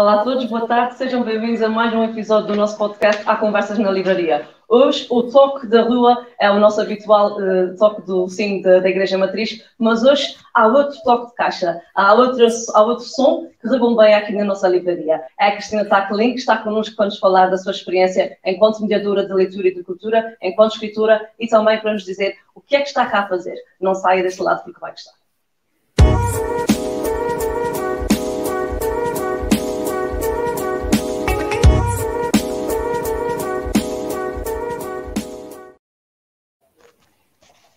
Olá a todos, boa tarde, sejam bem-vindos a mais um episódio do nosso podcast Há Conversas na Livraria. Hoje o toque da rua é o nosso habitual uh, toque do sim da, da, Igreja Matriz, mas hoje há outro toque de caixa, há outro, há outro som que rebombeia aqui na nossa livraria. É a Cristina Taclin que está connosco para nos falar da sua experiência enquanto mediadora de leitura e de cultura, enquanto escritora e também para nos dizer o que é que está cá a fazer. Não saia desse lado porque vai gostar.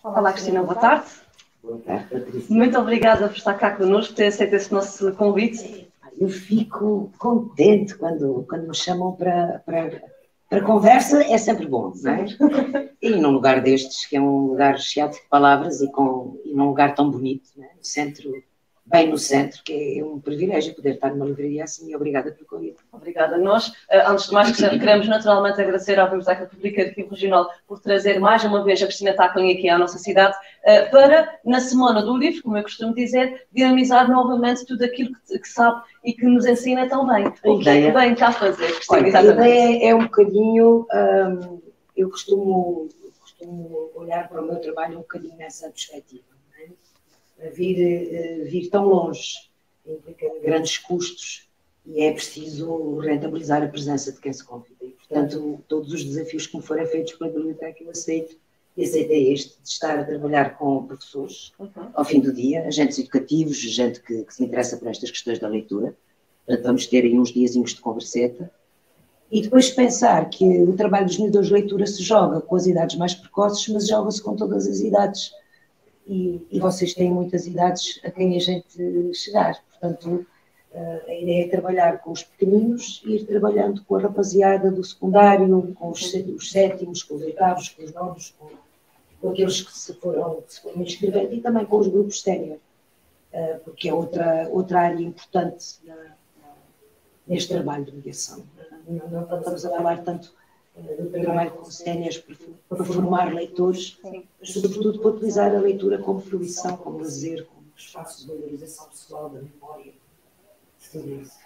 Olá, Cristina, boa tarde. Boa tarde, Patrícia. Muito obrigada por estar cá connosco, por ter aceito esse nosso convite. Eu fico contente quando, quando me chamam para, para, para conversa, é sempre bom, não é? E num lugar destes, que é um lugar cheio de palavras e, com, e num lugar tão bonito, é? no centro bem no centro, que é um privilégio poder estar numa livraria assim e obrigada pelo convite. Obrigada a nós. Eh, antes de mais, queremos naturalmente agradecer à Biblioteca Pública Arquivo Regional por trazer mais uma vez a Cristina Tacklin aqui à nossa cidade eh, para, na Semana do Livro, como eu costumo dizer, dinamizar novamente tudo aquilo que, que sabe e que nos ensina tão bem. O que é que bem está a fazer, Cristina? Olha, a ideia é um bocadinho, hum, eu costumo, costumo olhar para o meu trabalho um bocadinho nessa perspectiva vir, eh, vir tão longe implica grandes custos e é preciso rentabilizar a presença de quem se convida. E, portanto, todos os desafios que me forem feitos pela biblioteca eu aceito. E aceitei este, de estar a trabalhar com professores uhum. ao fim do dia, agentes educativos, gente que, que, se interessa por estas questões da leitura. Portanto, vamos ter aí uns diazinhos de converseta. E depois pensar que o trabalho dos mediadores de leitura se joga com as idades mais precoces, mas joga-se com todas as idades e, e, vocês têm muitas idades a quem a gente chegar. Portanto, eh, a ideia é trabalhar com os pequeninos e ir trabalhando com a rapaziada do secundário, com os, os sétimos, com os oitavos, com os novos, com, com aqueles que se foram, se foram inscrevendo e também com os grupos sénior, eh, porque é outra, outra área importante na, neste trabalho de mediação. Não, não estamos a falar tanto do trabalho com sénias para formar leitores, mas sobretudo para utilizar a leitura como fruição, como lazer, como espaço de valorização pessoal da memória. Tudo isso.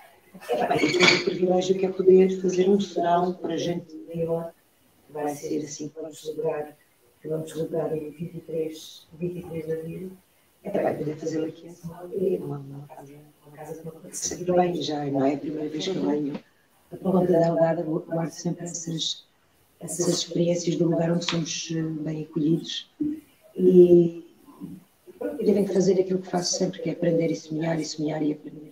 É bem, o privilégio que é poder fazer um serão para gente maior, que vai ser assim que vamos celebrar, que vamos celebrar em 23, 23 de abril. É também poder fazê-lo aqui em São Paulo, numa, casa, uma casa me sempre bem já, não é a primeira vez que eu venho a ponta da Algada guardo sempre essas, essas experiências do lugar onde somos eh, bem acolhidos e, devem fazer aquilo que faço sempre, que é aprender e semear e semear e aprender.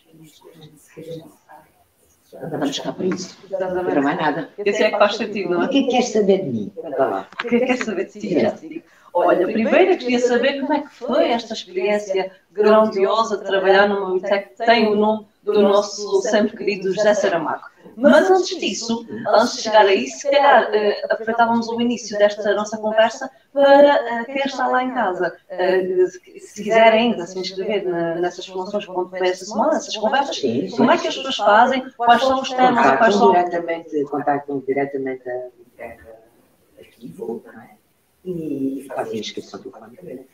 Andamos cá para isso. Para mais nada. Esse é que faz sentido, não é? O que é que queres saber de mim? O que é que queres saber de ti? Olha, primeiro queria saber como é que foi esta experiência grandiosa de trabalhar numa biblioteca que tem o nome do nosso sempre querido José Saramago. Mas antes disso, antes de chegar aí, se calhar uh, aproveitávamos o início desta nossa conversa para uh, quem está lá em casa, uh, se, se quiser ainda se inscrever na, nessas formações que vão ter esta semana, nessas conversas, sim, sim, como é que as pessoas fazem, quais são os temas, quais são... Diretamente, contactam diretamente a biblioteca arquivo, não é? E fazem a inscrição telefonicamente.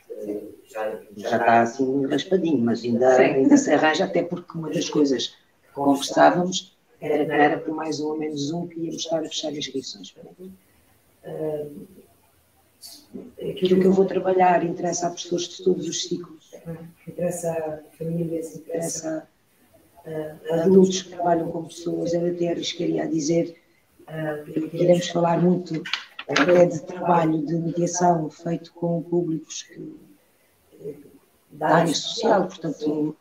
Já, já está assim raspadinho, mas ainda, ainda se arranja, até porque uma das coisas que conversávamos era, era por mais um ou menos um que íamos estar a fechar inscrições. Uh, aquilo que eu vou trabalhar interessa a pessoas de todos os ciclos, interessa a famílias, interessa a, a adultos que trabalham com pessoas. Eu até arriscaria a dizer que iremos falar muito até de trabalho de mediação feito com públicos que, da área social, portanto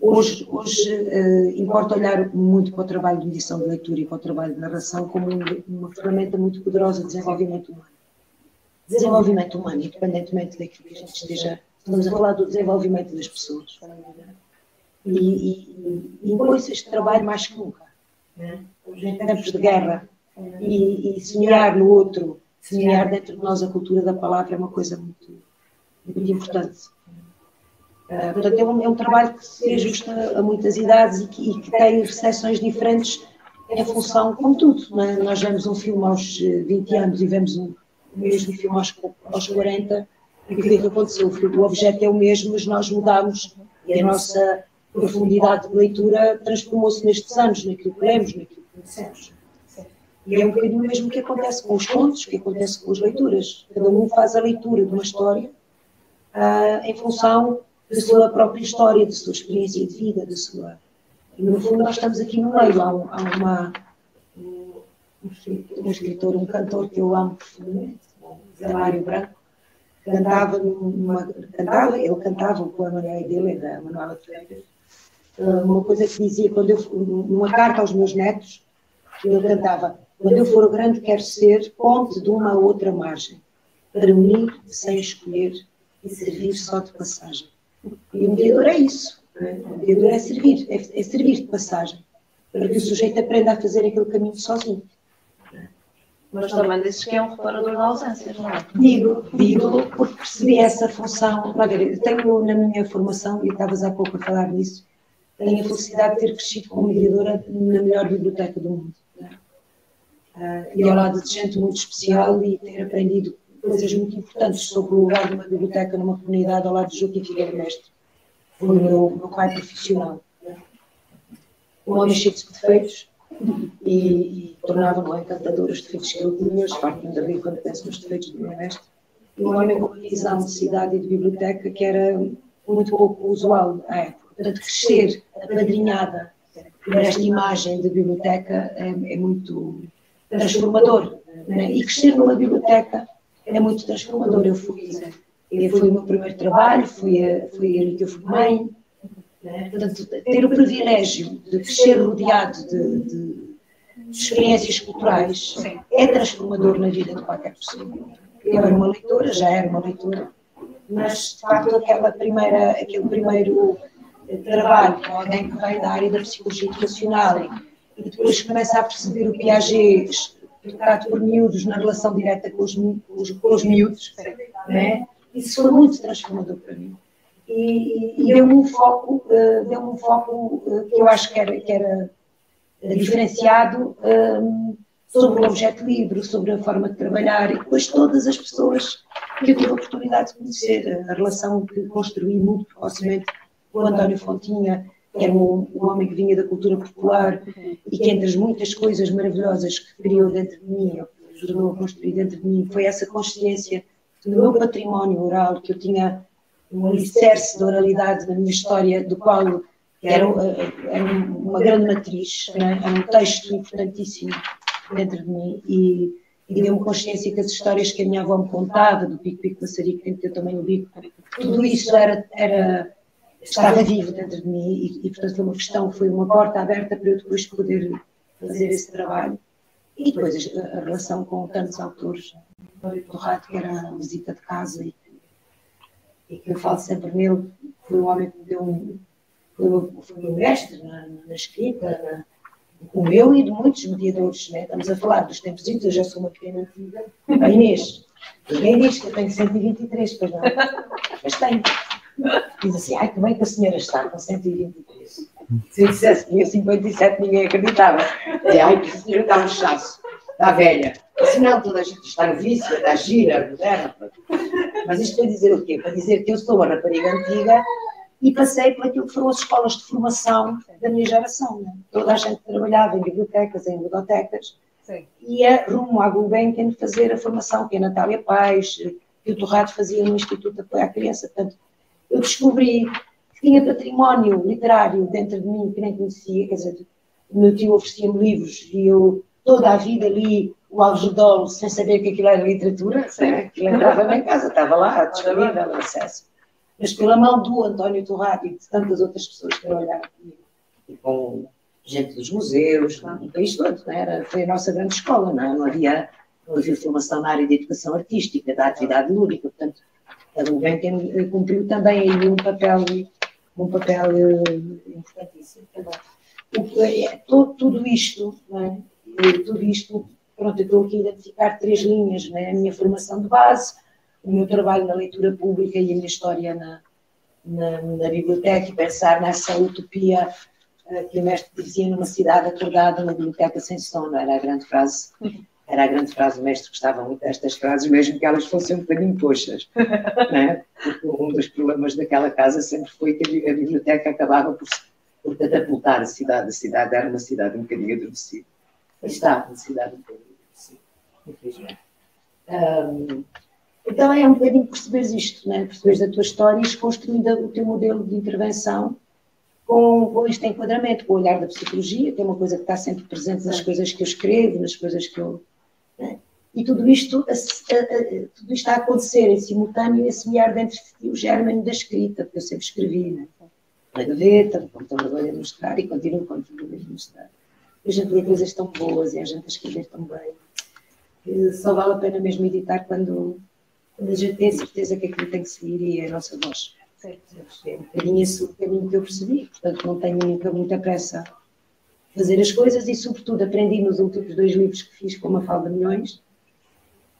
Hoje, hoje uh, importa olhar muito para o trabalho de medição de leitura e para o trabalho de narração como uma ferramenta muito poderosa de desenvolvimento humano. Desenvolvimento humano, independentemente daquilo que a gente esteja. Estamos a falar do desenvolvimento das pessoas. E, e, e impõe-se este trabalho mais que nunca. Né? Em tempos de guerra. E, e semear no outro, semear dentro de nós a cultura da palavra é uma coisa muito, muito importante. Uh, portanto, é um, é um, trabalho que se ajusta a muitas idades e que, e que tem recepções diferentes em função, como tudo. É? Nós vemos um filme aos 20 eh, anos e vemos um, o mesmo filme aos, aos 40, e o que é que aconteceu? O objeto é o mesmo, mas nós mudamos e a nossa, profundidade de leitura transformou-se nestes anos, naquilo que lemos, naquilo que conhecemos. E é um bocadinho o mesmo que acontece com os contos, que acontece com as leituras. Cada um faz a leitura de uma história uh, em função da sua própria história, da sua experiência de vida, da sua. E no fundo nós estamos aqui no meio. Há, um, há uma, um, escritor, um cantor que eu amo profundamente, Zé Mário Branco, cantava, numa, cantava, ele cantava o poema dele, é da Manuela Freitas, uma coisa que dizia, quando eu, numa carta aos meus netos, ele cantava, quando eu for grande quero ser ponte de uma a outra margem, para unir sem escolher e servir só de passagem. E o mediador é isso. É? O mediador é servir, é, é servir de passagem, para que o sujeito aprenda a fazer aquele caminho sozinho. Mas também dizes que é um reparador de ausências, não é? Digo, digo, porque percebi essa função. Olha, tenho na minha formação, e estavas há pouco a falar nisso, tenho a felicidade de ter crescido como mediadora na melhor biblioteca do mundo. Uh, e ao lado de gente muito especial e ter aprendido coisas muito importantes sobre o lugar de uma biblioteca numa comunidade ao lado de Joaquim Figueiredo Mestre. O meu, meu pai profissional. Um homem cheio de defeitos, e, e tornavam-no encantador os defeitos que ele tinha, farto de rir quando penso nos defeitos do meu mestre. E um homem com uma visão de cidade e de biblioteca que era muito pouco usual à época. Portanto, crescer apadrinhada por esta imagem de biblioteca é, é muito transformador. Né? E crescer numa biblioteca é muito transformador. Eu fui, fui o meu primeiro trabalho, fui, fui ali que eu fui mãe, né? Portanto, ter o privilégio de crescer rodeado de, de, experiências culturais é transformador na vida de qualquer pessoa. Eu era uma leitora, já era uma leitora, mas de facto aquela primeira, aquele primeiro trabalho com alguém que vem da área da psicologia educacional e depois começa a perceber o Piaget tratado por miúdos na relação direta com os, com os, com os miúdos, né? isso foi muito transformador para mim e, e deu-me um foco, uh, deu um foco uh, que eu acho que era, que era diferenciado um, sobre o objeto livre, sobre a forma de trabalhar e depois todas as pessoas que eu tive a oportunidade de conhecer, a relação que construí muito precocemente com o António Fontinha, que era um, um, homem que vinha da cultura popular e que entre as muitas coisas maravilhosas que criou dentro de mim, ajudou a construir dentro de mim, foi essa consciência do meu património oral que eu tinha um alicerce de oralidade na minha história, do qual era, era uma grande matriz, né? era um texto importantíssimo dentro de mim e, e deu-me consciência que as histórias que a minha avó me contava, do Pico Pico Maçarico, que eu também o bico, tudo isso era, era, estava vivo dentro de mim e, e, portanto foi uma questão, foi uma porta aberta para eu depois poder fazer esse trabalho. E depois a, a relação com tantos autores, do Rato, que era a visita de casa e e que eu falo sempre nele, foi um homem que me deu um. Foi, foi meu mestre na, na escrita, na, o meu e de muitos mediadores. Né? Estamos a falar dos tempos eu já sou uma pequena antiga. A Inês, ninguém diz que eu tenho 123, pois não. Mas tenho. Diz assim, ai, que bem que a senhora está com 123. Se eu dissesse que tinha 57, ninguém acreditava. Dizia, ai, que a senhora está um chasso, está velha. Afinal, toda a gente está no vício, está gira, moderna. Mas isto para dizer o quê? Para dizer que eu sou uma rapariga antiga e passei por aquilo que foram as escolas de formação da minha geração. Né? Toda a gente trabalhava em bibliotecas, em bibliotecas, ia rumo à Gulbenkian fazer a formação que a Natália Paz e o Torrado fazia no Instituto de Apoio à Criança. Portanto, eu descobri que tinha património literário dentro de mim que nem conhecia, quer dizer, o meu tio oferecia-me livros e eu toda a vida li o Algedol sem saber que aquilo era literatura, aquilo entrava em casa, estava lá, disponível, acesso. Mas pela mão do António Torrado e de tantas outras pessoas que trabalharam comigo, e com gente dos museus, no país todo, não é? era, foi a nossa grande escola, não, é? não, havia, não havia formação na área de educação artística, da atividade lúdica, portanto, a Gulbenkian cumpriu também aí um papel, um papel eh, importantíssimo também. É, tudo isto, é? tudo isto Pronto, eu estou aqui a identificar três linhas, né? a minha formação de base, o meu trabalho na leitura pública e a minha história na, na, na biblioteca e pensar nessa utopia uh, que o mestre dizia numa cidade acordada, uma biblioteca sem sono, era a grande frase era a grande frase, o mestre gostava muito destas frases, mesmo que elas fossem um bocadinho coxas. né? Porque um dos problemas daquela casa sempre foi que a biblioteca acabava por, por catapultar a cidade. A cidade era uma cidade um bocadinho adormecida. Está uma cidade um bocadinho adormecida, infelizmente. Um, então é um bocadinho perceberes isto, né? perceberes a tua história e construindo o teu modelo de intervenção com, com este enquadramento, com o olhar da psicologia, que é uma coisa que está sempre presente nas coisas que eu escrevo, nas coisas que eu. E tudo isto, a, a, a, tudo isto está a acontecer em simultâneo, esse olhar dentro de o germen da escrita, porque eu sempre escrevi, né? na gaveta, como estou agora a mostrar, e continuo, continuo a mostrar. A gente lê coisas tão boas e a gente a escrever tão bem, que só vale a pena mesmo editar quando, quando a gente tem certeza que aquilo tem que seguir e é a nossa voz. É um bocadinho esse o caminho que eu percebi, portanto não tenho nunca muita pressa fazer as coisas e, sobretudo, aprendi nos últimos dois livros que fiz com uma falda milhões.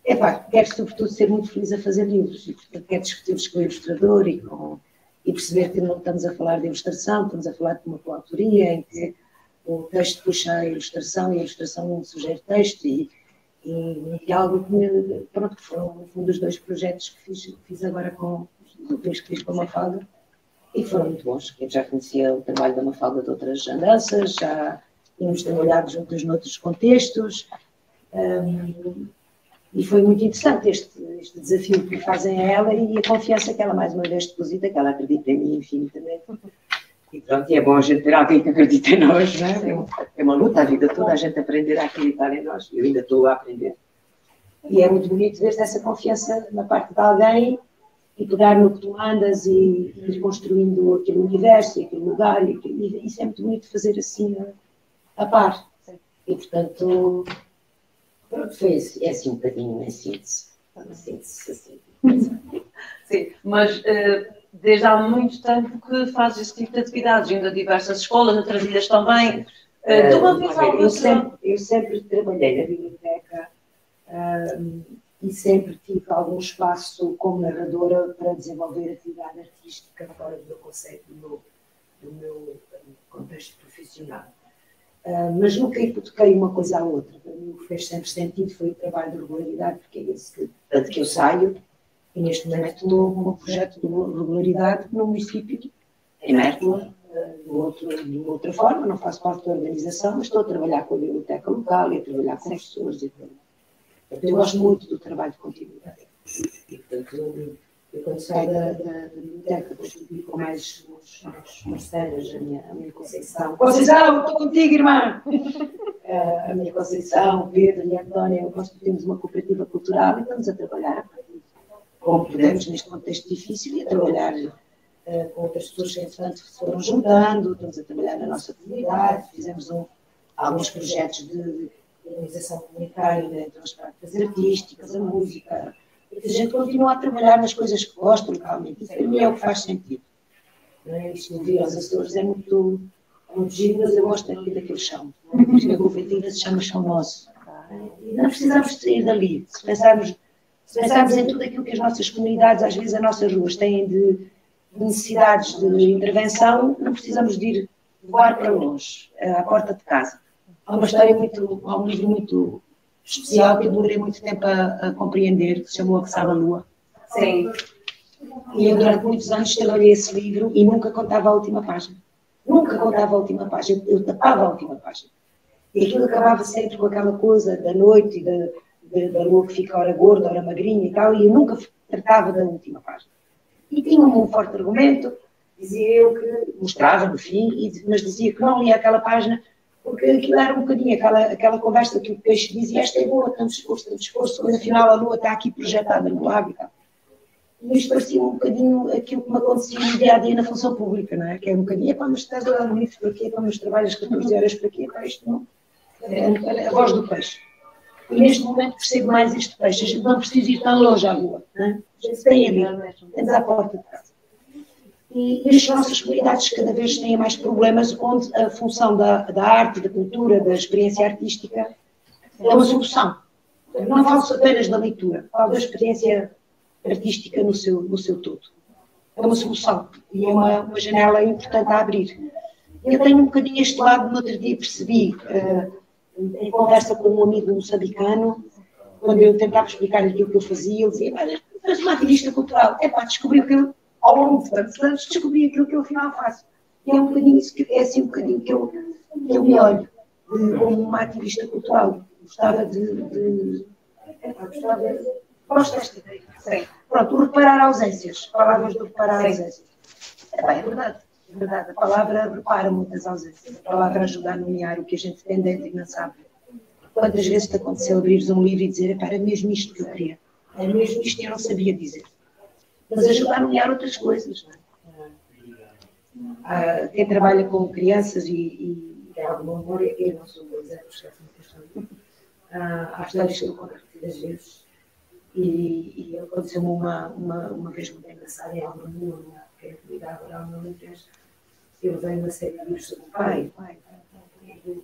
É pá, quero sobretudo ser muito feliz a fazer livros e, portanto, quero discutir-los com o ilustrador e, com, e perceber que não estamos a falar de ilustração, estamos a falar de uma coautoria em que o texto puxa a ilustração e a ilustração não sugere texto e, e, e algo que, pronto, que foram um dos dois projetos que fiz, fiz agora com, depois que fiz com a Mafalda, e foram muito bons. Eu já conhecia o trabalho da Mafalda de outras andanças, já tínhamos trabalhado juntos noutros contextos, um, e foi muito interessante este, este, desafio que fazem a ela e a confiança que ela mais uma vez deposita, que ela acredita em mim infinitamente. E pronto, e é bom a gente ter alguém que acredita em nós, não é? É uma luta a vida toda a gente aprender a acreditar em nós. Eu ainda estou a aprender. E é muito bonito ver essa confiança na parte de alguém e pegar no que tu andas e ir construindo aquele universo, aquele lugar, e, isso é muito bonito fazer assim a, a par. E portanto, pronto, foi assim, é assim um bocadinho em síntese. síntese assim. Sim, mas uh, desde há muito tempo que fazes esse tipo de atividades, indo a diversas escolas, outras ilhas também. Uh, tu uma vez eu, sempre, eu sempre trabalhei na biblioteca. Uh, e sempre tive algum espaço como narradora para desenvolver atividade artística fora do meu conceito, do meu, do meu contexto profissional. Uh, mas nunca hipotequei uma coisa à outra. Para mim, o que fez sempre sentido foi o trabalho de regularidade, porque é esse que, tanto que eu saio, e neste momento estou um projeto de regularidade no município, em Mértola, uh, de, de outra forma, não faço parte da organização, mas estou a trabalhar com a biblioteca local e a trabalhar com pessoas e a eu gosto muito do trabalho de continuidade. E, portanto, eu, quando da, da, biblioteca, publico com mais uns parceiros, a minha, a minha Conceição. Conceição, estou contigo, irmã! a minha Conceição, Pedro e a Antónia, eu uma cooperativa cultural e estamos a trabalhar como podemos neste contexto difícil e a trabalhar uh, com outras pessoas que, entretanto, foram juntando, estamos a trabalhar na nossa comunidade, fizemos um, alguns projetos de organização comunitária, entre as práticas artísticas, a música. E que a gente continua a trabalhar nas coisas que gosta localmente. Isso para mim é o que faz sentido. É? Isto de vir aos Açores é muito, muito giro, mas eu gosto aqui daquele chão. É? A cooperativa se chama Chão Nosso. E não precisamos sair dali. Se pensarmos, se pensarmos em tudo aquilo que as nossas comunidades, às vezes as nossas ruas têm de necessidades de intervenção, não precisamos de ir voar para longe, à porta de casa há uma história muito, há um livro muito especial que eu demorei muito tempo a, a compreender, que se chamou A Que Sabe a Lua. Sim. E eu durante muitos anos trabalhei esse livro e nunca contava a última página. Nunca contava a última página, eu tapava a última página. E aquilo acabava sempre com aquela coisa da noite, da, da, da lua que fica hora gorda, hora magrinha e tal, e eu nunca tratava da última página. E tinha um forte argumento, dizia eu que, mostrava no fim, mas dizia que não lia aquela página porque aquilo era um bocadinho aquela, aquela conversa que o peixe dizia, esta é boa, tanto esforço, tanto esforço, mas afinal a lua está aqui projetada no lago e tal. E isto parecia um bocadinho aquilo que me acontecia no dia a dia na função pública, não é? Que é um bocadinho, epá, mas estás a dar um livro para quê? Epá, mas trabalhas 14 horas para quê? Epá, isto não. É a voz do peixe. E neste momento percebo mais este peixe. A gente não precisa ir tão longe à lua, não é? A gente tem ali, temos à porta de casa e as nossas comunidades cada vez têm mais problemas onde a função da, da arte, da cultura, da experiência artística é uma solução. Não falo apenas da leitura, falo da experiência artística no seu, no seu todo. É uma solução e é uma, uma janela importante a abrir. Eu tenho um bocadinho este lado, no outro dia percebi, uh, em conversa com um amigo moçambicano, quando eu tentava explicar aquilo que eu fazia, ele dizia, mas uma ativista cultural, é pá, descobri que eu, ao longo de tantos anos, descobri aquilo que eu afinal faço. E é um bocadinho isso, que, é assim um bocadinho que eu, que eu me olho como uma ativista cultural. Gostava de. de é gostava. Gosto desta ideia. Sim. Pronto, o reparar ausências. Palavras do reparar Sim. ausências. É, pá, é verdade. É verdade. A palavra repara muitas ausências. A palavra ajuda a nomear o que a gente tem dentro e não sabe. Quantas vezes te aconteceu abrires um livro e dizer, era mesmo isto que eu queria. Era mesmo isto que eu não sabia dizer. Mas ajuda a nomear outras coisas. É? Ah, quem trabalha com crianças e, e alguma memória, eu não sou um exemplo, esquece-me questão. Ah, há histórias que eu conto repetidas vezes. E, e aconteceu-me uma, uma, uma vez muito engraçada em Albermula, que era comunidade rural no Alentejo. Eu veio uma série de livros sobre o pai, pai, pai,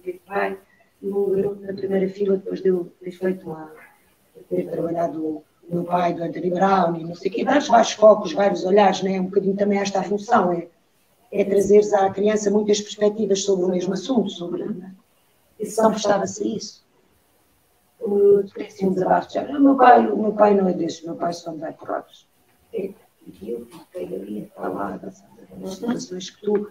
pai, pai, e um garoto na primeira fila, depois de eu ter feito uma. ter trabalhado o meu pai do Anthony Brown e não sei o quê, vários, vários focos, vários olhares, né? um bocadinho também esta a função, é, é trazeres à criança muitas perspectivas sobre o mesmo assunto, sobre. Né? Não prestava-se isso. O um desabafo de meu pai, o meu pai não é desse, meu pai só me vai porrados. E eu fiquei ali falar das situações que tu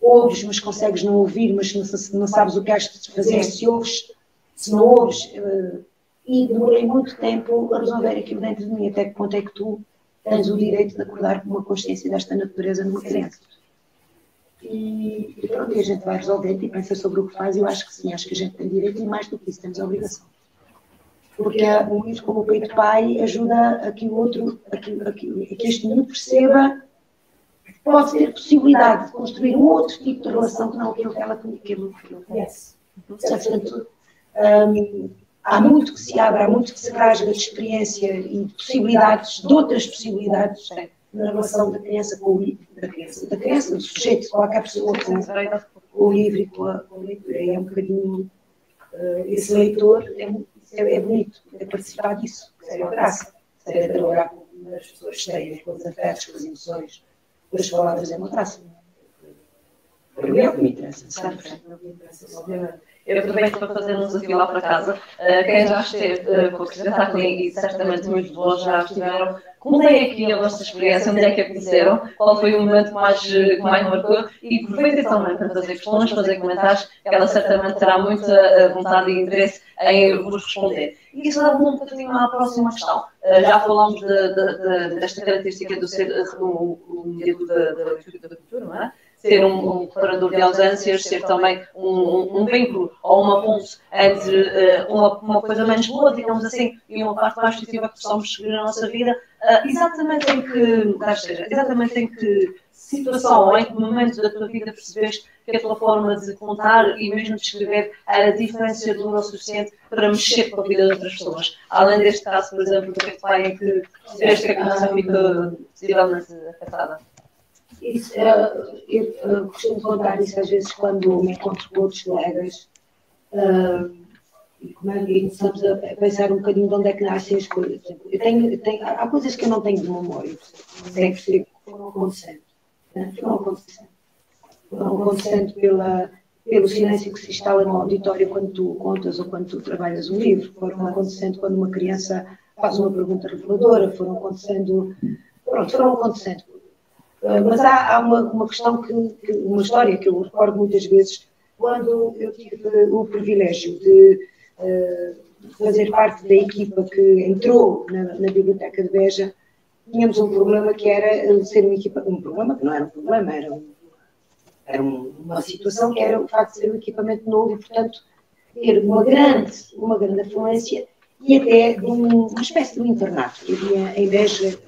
ouves, mas consegues não ouvir, mas não, não sabes o que has de fazer se ouves, se não ouves. Uh, e demorei muito tempo a resolver aquilo dentro de mim, até que ponto é que tu tens o direito de acordar com uma consciência desta natureza numa criança. E, e pronto, e a gente vai resolvendo e pensa sobre o que faz, e eu acho que sim, acho que a gente tem direito e mais do que isso, temos a obrigação. Porque um livro como o Peito Pai ajuda a que o outro, a que, a que, a que este mundo perceba que pode ter possibilidade de construir um outro tipo de relação que não aquilo que ela conhece. Portanto, um, há muito que se abre, há muito que se rasga de experiência e de possibilidades, de outras possibilidades na relação da criança com o livro, da criança, da criança, do sujeito, qualquer pessoa com, com o livro e com a, com a leitura. É um bocadinho, uh, esse leitor é, é, é, bonito, é participar disso, é uma graça. É trabalhar com as pessoas têm, com os afetos, com as emoções, com as palavras, é uma graça. Para mim é o que me interessa, sabe? É o que me interessa, obviamente. Eu aproveito para fazer um desafio lá para casa. Uh, quem já esteve uh, com Cristina comigo e certamente muitos de vós já estiveram, contem aqui a vossa experiência, onde é que a conheceram, qual foi o momento mais, que mais marcou e aproveitem também para fazer questões, fazer comentários, que ela certamente terá muita vontade e interesse em vos responder. E isso leva-me um bocadinho à próxima questão. Uh, já falamos de, de, de, desta característica do ser o, o da leitura da cultura, não é? Ser um, um de ausências, ser também um, um vínculo ou uma ponte entre uh, uma, uma, coisa menos boa, digamos assim, e uma parte mais positiva que possamos seguir na nossa vida, uh, exatamente em que, seja, exatamente em que situação ou em que momento da tua vida percebeste que a tua forma de contar e mesmo de escrever era diferenciadora o suficiente para mexer com a vida de outras pessoas. Além deste caso, por exemplo, do que pai em que percebeste que a criança fica possivelmente afetada. Isso, uh, eu costumo contar isso às vezes quando me encontro com outros colegas uh, e é que estamos a pensar um bocadinho de onde é que nascem as coisas. Eu tenho, eu tenho, há coisas que eu não tenho de memória, sei que foram acontecendo. Né? Foram acontecendo. Foram acontecendo pela, pelo silêncio que se instala no auditório quando tu contas ou quando tu trabalhas um livro. Foram acontecendo quando uma criança faz uma pergunta reveladora, foram acontecendo. Pronto, foram acontecendo mas há, há uma, uma, questão que, que, uma história que eu recordo muitas vezes quando eu tive o privilégio de uh, fazer parte da equipa que entrou na, na, Biblioteca de Beja, tínhamos um problema que era ser uma equipa, um problema que não era um problema, era, um, era uma situação que era o facto de ser um equipamento novo e, portanto, ter uma grande, uma grande afluência e até de um, uma espécie de um internato. Que havia em Beja,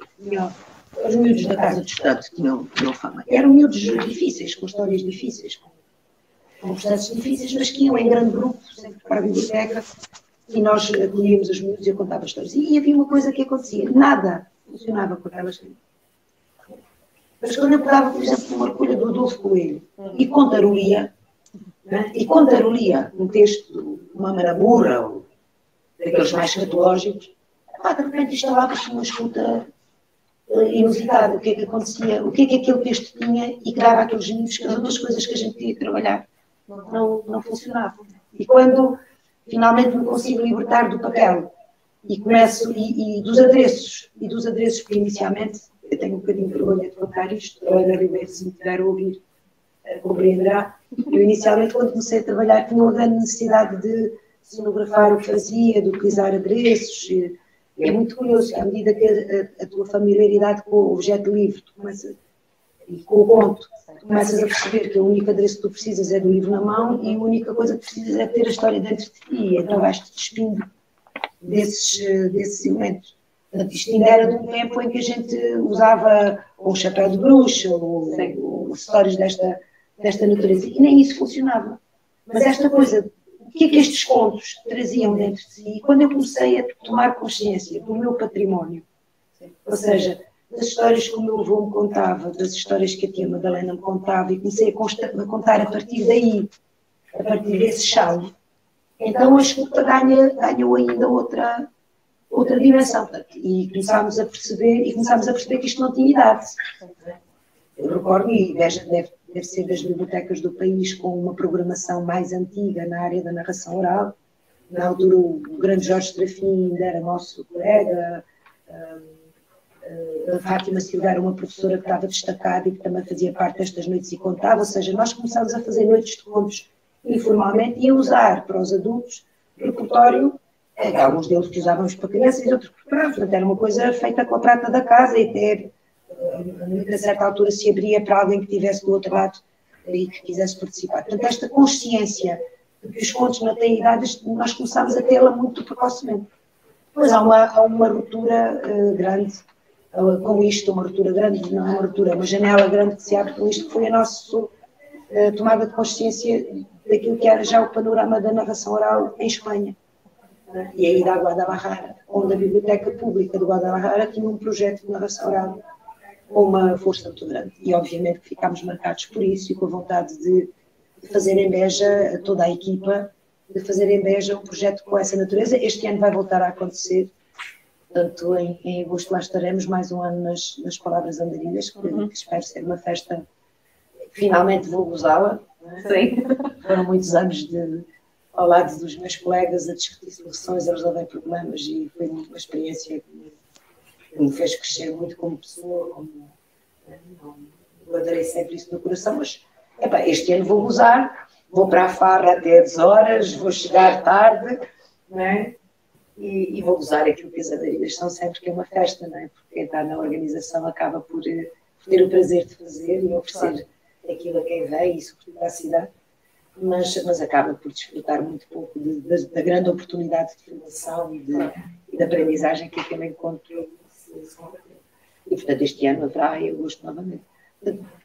os miúdos da casa de estado tinham, tinham fama. Eram miúdos difíceis, com histórias difíceis, com, processos difíceis, mas que iam em grande grupo, sempre para a biblioteca, e nós acolhíamos os miúdos e eu contava histórias. E, havia uma coisa que acontecia, nada funcionava com aquelas Mas quando eu pegava, por exemplo, uma recolha do Adolfo Coelho e contarolia, né? e contarolia um texto, uma maramura, ou daqueles mais catológicos, de repente instalava-se uma escuta inusitada, o que é que acontecia, o que é que aquele texto tinha e que dava aqueles que as outras coisas que a gente queria trabalhar não, não funcionavam. E quando finalmente me consigo libertar do papel e começo, e, e, dos adereços, e dos adereços, porque inicialmente, eu tenho um bocadinho de vergonha de contar isto, a Ana Ribeiro, se me tiver a ouvir, uh, compreenderá. Eu inicialmente, quando comecei a trabalhar, tinha uma grande necessidade de cenografar o que fazia, de utilizar adereços. E, é muito curioso, à medida que a, a, tua familiaridade com o objeto livre, tu começas, e com o conto, tu começas a perceber que o único adereço que tu precisas é do livro na mão e a única coisa que precisas é ter a história dentro de ti. Então vais-te despindo desses, desses elementos. Portanto, isto ainda era de um tempo em que a gente usava o chapéu de bruxa ou, ou histórias desta, desta natureza. E nem isso funcionava. Mas esta coisa, o que é que estes contos traziam dentro de si? E quando eu comecei a tomar consciência do meu património, ou seja, das histórias que o meu avô me contava, das histórias que a tia Madalena me contava, e comecei a, contar a partir daí, a partir desse chale, então a escuta ganha, ganhou ainda outra, outra dimensão. E começámos a perceber, e começámos a perceber que isto não tinha idade. Eu recordo, e veja, deve, deve ser das bibliotecas do país com uma programação mais antiga na área da narração oral. Na altura, o grande Jorge Trafim ainda era nosso colega. A Fátima Silva era uma professora que estava destacada e que também fazia parte destas noites e contava. Ou seja, nós começámos a fazer noites de contos informalmente e a usar para os adultos repertório, eh, alguns deles que usávamos para crianças e outros para Portanto, era uma coisa feita com a prata da casa e até a certa altura se abria para alguém que estivesse do outro lado e que quisesse participar. Portanto, esta consciência de que os contos não têm idade, nós começámos a tê-la muito precocemente. Depois há uma, há uma ruptura uh, grande uh, com isto, uma ruptura grande, não é uma ruptura, é uma janela grande que se abre com isto, que foi a nossa uh, tomada de consciência daquilo que era já o panorama da narração oral em Espanha. E aí da Guadalajara, onde a Biblioteca Pública de Guadalajara tinha um projeto de narração oral uma força muito grande. E obviamente que ficámos marcados por isso e com a vontade de, fazer em Beja a toda a equipa, de fazer em Beja um projeto com essa natureza. Este ano vai voltar a acontecer. Portanto, em, em agosto lá estaremos mais um ano nas, nas Palavras Andarilhas, que, uhum. que espero ser uma festa finalmente vou usá-la, Sim. Foram muitos anos de, ao lado dos meus colegas a discutir soluções, a resolver problemas e foi uma experiência que me fez crescer muito como pessoa, como, eu adorei sempre isso no coração, mas epa, este ano vou usar, vou para a farra até as horas, vou chegar tarde, não é? E, e, vou usar aquilo que as aderidas são sempre que é uma festa, não é? Porque quem está na organização acaba por, eh, por ter o prazer de fazer e oferecer claro aquilo a quem vem e sobretudo à cidade, mas, mas acaba por desfrutar muito pouco de, de, da grande oportunidade de formação e de, e de aprendizagem que aquele encontro E portanto este ano haverá em agosto novamente.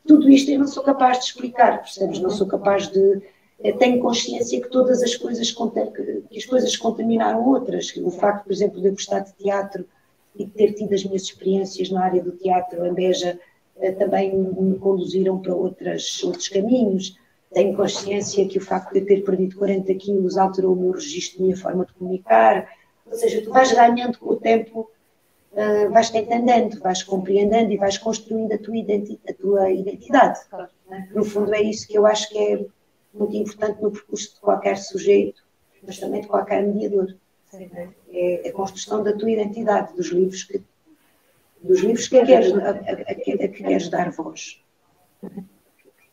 Tudo isto eu não sou capaz de explicar, percebes? Não sou capaz de. Tenho consciência que todas as coisas, que as coisas contaminaram outras. O facto, por exemplo, de eu gostar de teatro e de ter tido as minhas experiências na área do teatro em Beja eh, também me conduziram para outras, outros caminhos. Tenho consciência que o facto de eu ter perdido 40 quilos alterou o meu registro, a minha forma de comunicar. Ou seja, tu vais ganhando com o tempo, uh, vais-te entendendo, vais compreendendo e vais construindo a tua, identi a tua identidade. Né? No fundo, é isso que eu acho que é muito importante no percurso de qualquer sujeito, mas também de qualquer mediador. É a construção da tua identidade, dos livros que dos livros que queres, a, a, a, que queres dar voz.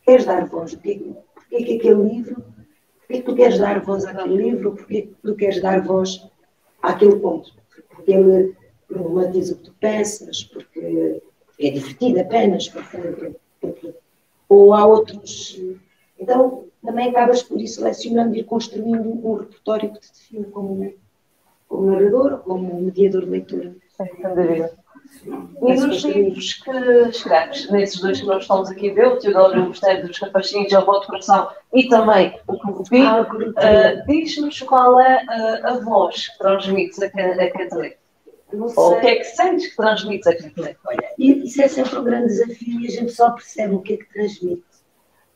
Queres dar voz? Porquê, porquê que aquele livro, porquê que tu queres dar voz àquele livro? Porquê que tu queres dar voz àquele ponto? Porque ele problematiza o que tu pensas, porque, é divertido apenas, porque, porque, ou há outros. Então, também acabas por ir selecionando e construindo um repertório que te define como, como narrador, como mediador de leitura. Sem dúvida. E nos livros que escreves, nesses dois que nós estamos aqui a ver, o Teodoro o Mistério dos Capachinhos, a Voto Coração e também o Curupi, uh, diz-nos qual é uh, a voz que transmites a, a Catarina. Ou o que é que sentes que transmites a Catarina? Olha, isso é sempre um grande desafio e a gente só percebe o que é que transmite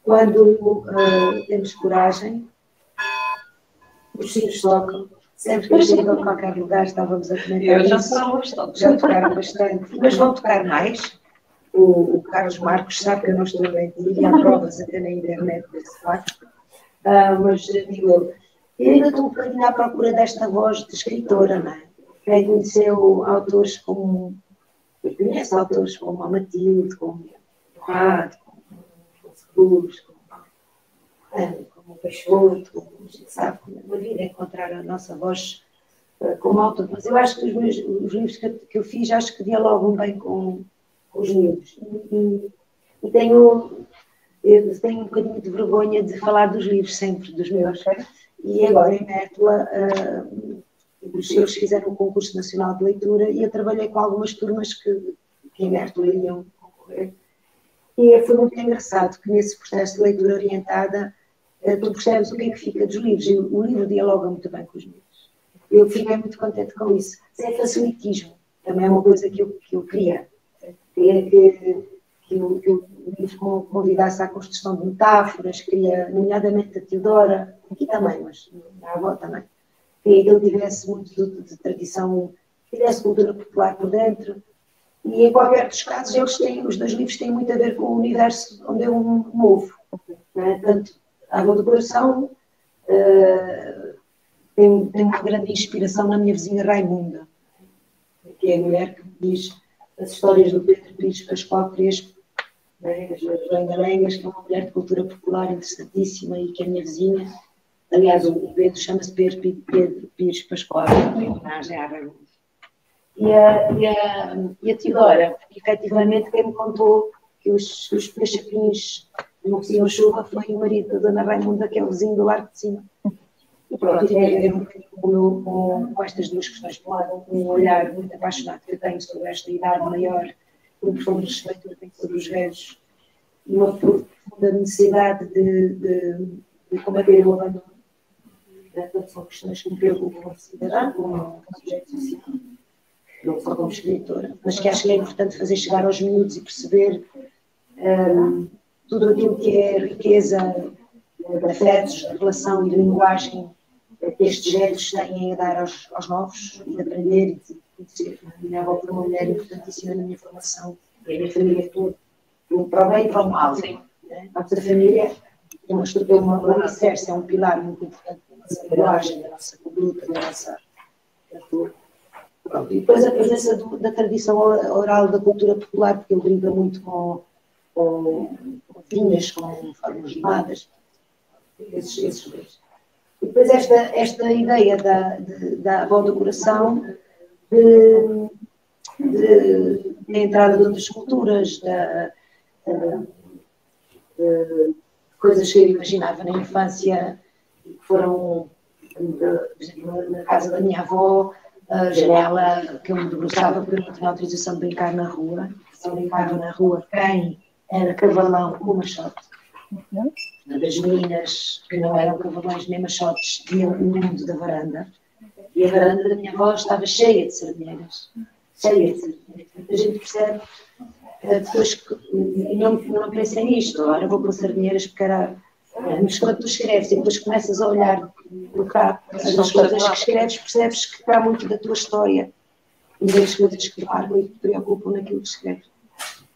quando uh, temos coragem, os filhos tocam, Sempre que chego a qualquer lugar estávamos a comentar eu já isso. Já tocaram bastante. Mas vão tocar mais. O, o, Carlos Marcos sabe que eu não estou a mentir e há provas até na internet desse facto. Uh, mas digo Eu ainda estou um bocadinho à procura desta voz de escritora, não é? Quem conheceu autores como. Eu conheço autores como a Matilde, como o Rado, como o Cruz, como, como o Peixoto, como a gente sabe, na vida é encontrar a nossa voz uh, como autor. Mas eu acho que os, meus, os livros que, que, eu fiz, acho que dialogam bem com, com os livros. E, e tenho, tenho um bocadinho de vergonha de falar dos livros sempre, dos meus. E agora em Mértola, uh, eles fizeram um concurso nacional de leitura e eu trabalhei com algumas turmas que, que em Mértola iriam concorrer. E foi muito engraçado que nesse processo de leitura orientada uh, tu percebes o que é que fica dos livros. E o livro dialoga muito bem com os livros. Eu fiquei muito contente com isso. Sem facilitismo, também é uma coisa que eu, que eu queria. Queria que, que, o, que o livro convidasse à construção de metáforas, queria, nomeadamente a Teodora, aqui também, mas a avó também, que ele tivesse muito de, de tradição, tivesse cultura popular por dentro. E em qualquer dos casos, eles têm, os dois livros têm muito a ver com o universo onde eu me movo. Né? Tanto Água do Coração uh, tem, tem uma grande inspiração na minha vizinha Raimunda, que é a mulher que diz as histórias do Pedro Pires Pascoal Crespo, né? as Lengalengas, que é uma mulher de cultura popular interessantíssima e que é minha vizinha Aliás, o Pedro chama-se Pedro, Pedro Pires Pascoal, em homenagem à Raimundo. E a, e, a, e a Teodora, efetivamente, quem me contou que os, os peixapins não tinham chuva foi o marido da Dona Raimunda, que é o vizinho do Largo de Cima. E pronto, tem a ver um com, com, com, estas duas questões. Por um lado, olhar muito apaixonado que eu tenho sobre esta idade maior, um profundo respeito que eu tenho sobre os velhos, e uma profunda necessidade de, de, de combater o abandono Portanto, são questões que me preocupam cidadã, como sujeito social, não só como escritora, mas que acho que é importante fazer chegar aos miúdos e perceber um, tudo aquilo que é riqueza de afetos, de relação e de linguagem que estes velhos têm a dar aos, aos novos e de aprender e de minha avó foi uma mulher importantíssima na minha formação, e a minha família toda, para o bem e para o mal. Sim. A família é uma estrutura, uma alicerce, é um pilar muito importante nossa linguagem, da nossa conduta, da nossa cultura. E depois a presença do, da tradição oral da cultura popular, porque ele brinca muito com, com, com vinhas, com formas rimadas, esses, esses dois. E depois esta, esta ideia da, de, da avó do coração, de, de, de entrada de outras culturas, da, de, de coisas que eu imaginava na infância foram na casa da minha avó, a janela que eu me debruçava porque eu não tinha autorização de brincar na rua. Só brincava na rua quem era cavalão ou machote. Uhum. Das meninas que não eram cavalões nem machotes tinham o mundo da varanda. E a varanda da minha avó estava cheia de sardinheiras. Cheia de sardinheiras. A gente percebe, eh, depois que, não, não pensei nisto, agora vou para sardinheiras porque era mas quando tu escreves e depois começas a olhar por cá as coisas que escreves, percebes que está muito da tua história e das coisas que te marcam e que te preocupam naquilo que escreves.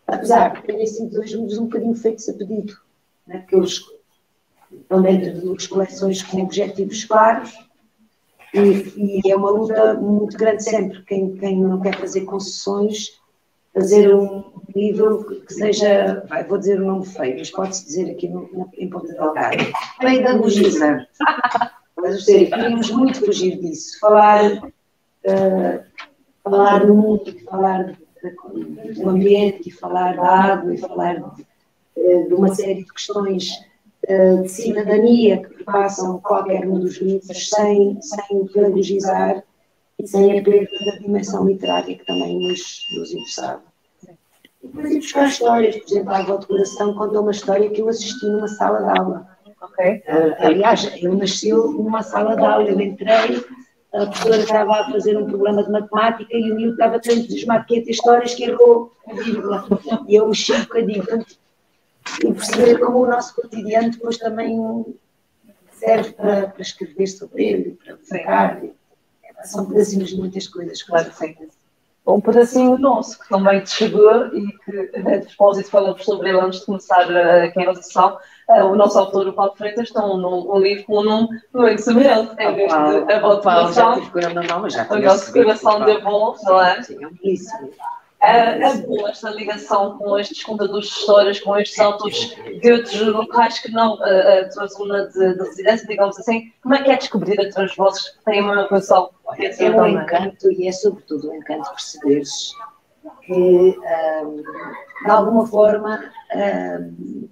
Apesar de terem sido dois livros um bocadinho feitos a pedido, né? porque eles estão dentro de duas coleções com objetivos claros e, e, é uma luta muito grande sempre. Quem, quem não quer fazer concessões fazer um livro que seja, vai, vou dizer o um nome feio, mas pode-se dizer aqui no, na, em Ponta Delgada, pedagogizar. Mas queríamos muito fugir disso, falar, uh, falar do mundo, falar do ambiente, falar da água, e falar de, uh, de uma série de questões uh, de cidadania que passam qualquer um dos livros sem, sem pedagogizar e sem a perda da dimensão literária que também nos, nos interessava. E depois ir buscar histórias, por exemplo, a Avó de Coração contou uma história que eu assisti numa sala de aula. Okay. Uh, aliás, eu nasci numa sala de aula, eu entrei, a professora estava a fazer um problema de matemática e o miúdo estava tão entusiasmado que ia ter histórias que errou a vírgula. E eu mexi um bocadinho. Portanto, e perceber como o nosso cotidiano depois também serve para, para escrever sobre ele, para brincar são pedacinhos de muitas coisas. Claro sim. Um pedacinho nosso que também te chegou e que, a propósito, falamos sobre ele antes de começar aqui a sessão, uh, o nosso autor, o Paulo Freitas, tem um, um livro com um nome muito semelhante. Em vez de a motivação, o nosso coração de bom, não é? Sim, é belíssimo. É, é boa esta ligação com estes contadores de histórias, com estes autores de outros locais que não a, a tua zona de, de, residência, digamos assim. Como é que é descobrir as tuas vozes que têm uma relação? É um encanto e é sobretudo um encanto perceberes que, um, de alguma forma, um,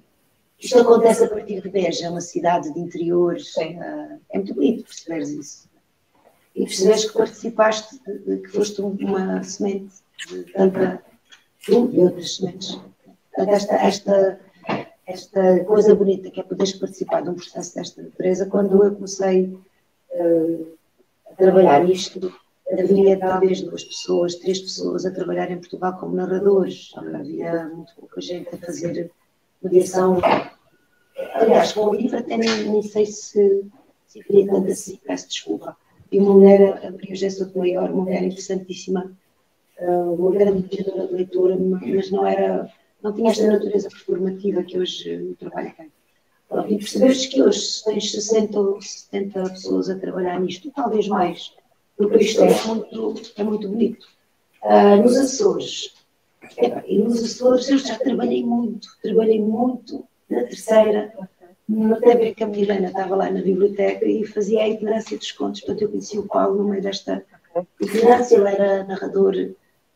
isto acontece a partir de Beja, uma cidade de interior. Uh, é muito bonito perceberes isso. E perceberes que participaste, que foste uma semente tu e outras sementes. Esta, esta, esta coisa bonita que é poderes participar de um processo desta natureza, quando eu comecei uh, a trabalhar isto, havia talvez duas pessoas, três pessoas a trabalhar em Portugal como narradores. Havia muito pouca gente a fazer mediação. Aliás, com o livro até nem, nem sei se, se queria tanto assim, peço desculpa. E uma mulher, a Maria José Maior, uma mulher interessantíssima, uma grande mediadora de leitura, mas não era, não tinha esta natureza performativa que hoje o trabalho tem. E percebeste que hoje se tens 60 ou 70 pessoas a trabalhar nisto, talvez mais, porque isto é muito, é muito bonito. Uh, nos Açores, e nos Açores eu já trabalhei muito, trabalhei muito na terceira, até que a Milena estava lá na biblioteca e fazia a itinerância dos contos, portanto eu conheci o Paulo no meio desta itinerância, ele era narrador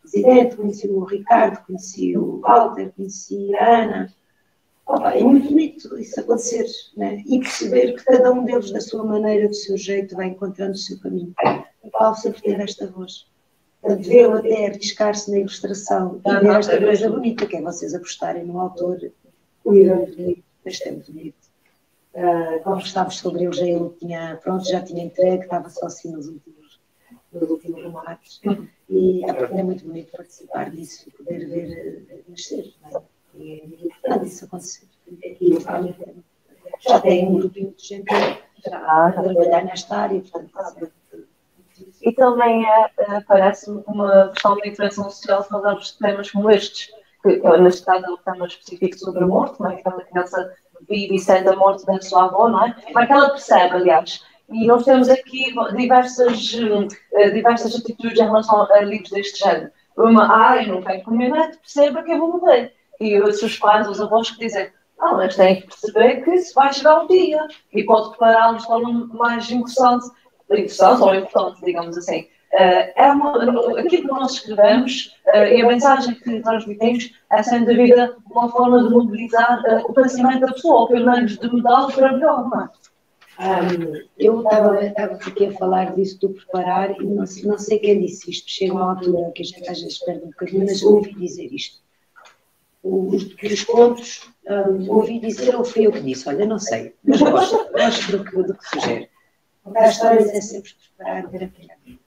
presidente, conheci o Ricardo, conheci o Walter, conheci a Ana. Opa, é muito bonito isso acontecer né? e perceber que cada um deles, da sua maneira, do seu jeito, vai encontrando o seu caminho. O Paulo sempre teve esta voz. Vê-lo até arriscar-se na ilustração e ver esta coisa bonita, que é vocês apostarem no autor. É muito bonito, é muito bonito. Uh, conversávamos sobre ele, já ele tinha, pronto, já tinha entregue, estava só assim nos últimos, nos últimos remates. E é muito bonito participar disso e poder ver eh, nascer. É? E é importante isso acontecer. E já tem um grupinho de gente a trabalhar nesta área, portanto, e também é, é, parece-me uma questão de interação social falarmos de temas como estes, que neste caso é um tema específico sobre a morte, não é? que uma criança vive e sente a morte da sua avó, não é? Mas que ela percebe, aliás, e nós temos aqui diversas, eh, diversas atitudes em relação a livros deste género. Uma, eu não quero meu neto perceba que eu vou morrer. E outros pais, os avós que dizem, ah, mas tem que perceber que isso vai chegar um dia e pode prepará-los de forma mais interessante, interessante ou importante, digamos assim. Uh, é uma, aquilo que nós escrevemos uh, e a mensagem que transmitimos é, sem dúvida, uma forma de mobilizar o pensamento da pessoa, ou pelo menos de mudá-lo para melhor, não é? Um, eu estava aqui a falar disso do preparar e não, não sei quem disse isto, chega uma altura que a gente às vezes perde um bocadinho, mas ouvi dizer isto. Os, os contos, um, ouvi dizer ou fui eu que disse, olha, não sei, mas gosto, gosto do que, do que sugere. Contar histórias é sempre preparar gratuitamente.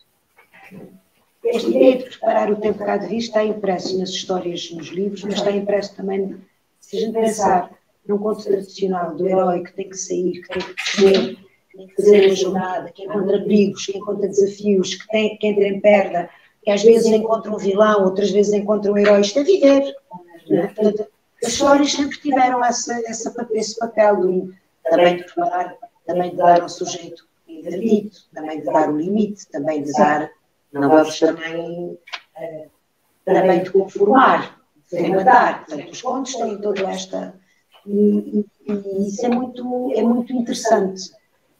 Esta ideia de preparar o tempo cá de vista está impresso nas histórias, nos livros, mas está impresso também, se a gente pensar num conto tradicional do herói que tem que sair, que tem que crescer, que tem que fazer a jornada, que encontra perigos, que encontra desafios, que, tem, que entra em perda, que às vezes encontra um vilão, outras vezes encontra um herói. Isto é viver. Né? Portanto, as histórias sempre tiveram essa, essa, esse papel de, também de preparar, também de dar ao sujeito interdito, também de dar o limite, também de dar, não vamos também, uh, também de conformar, de rematar. Portanto, os contos têm toda esta e, e, isso é muito, é muito interessante.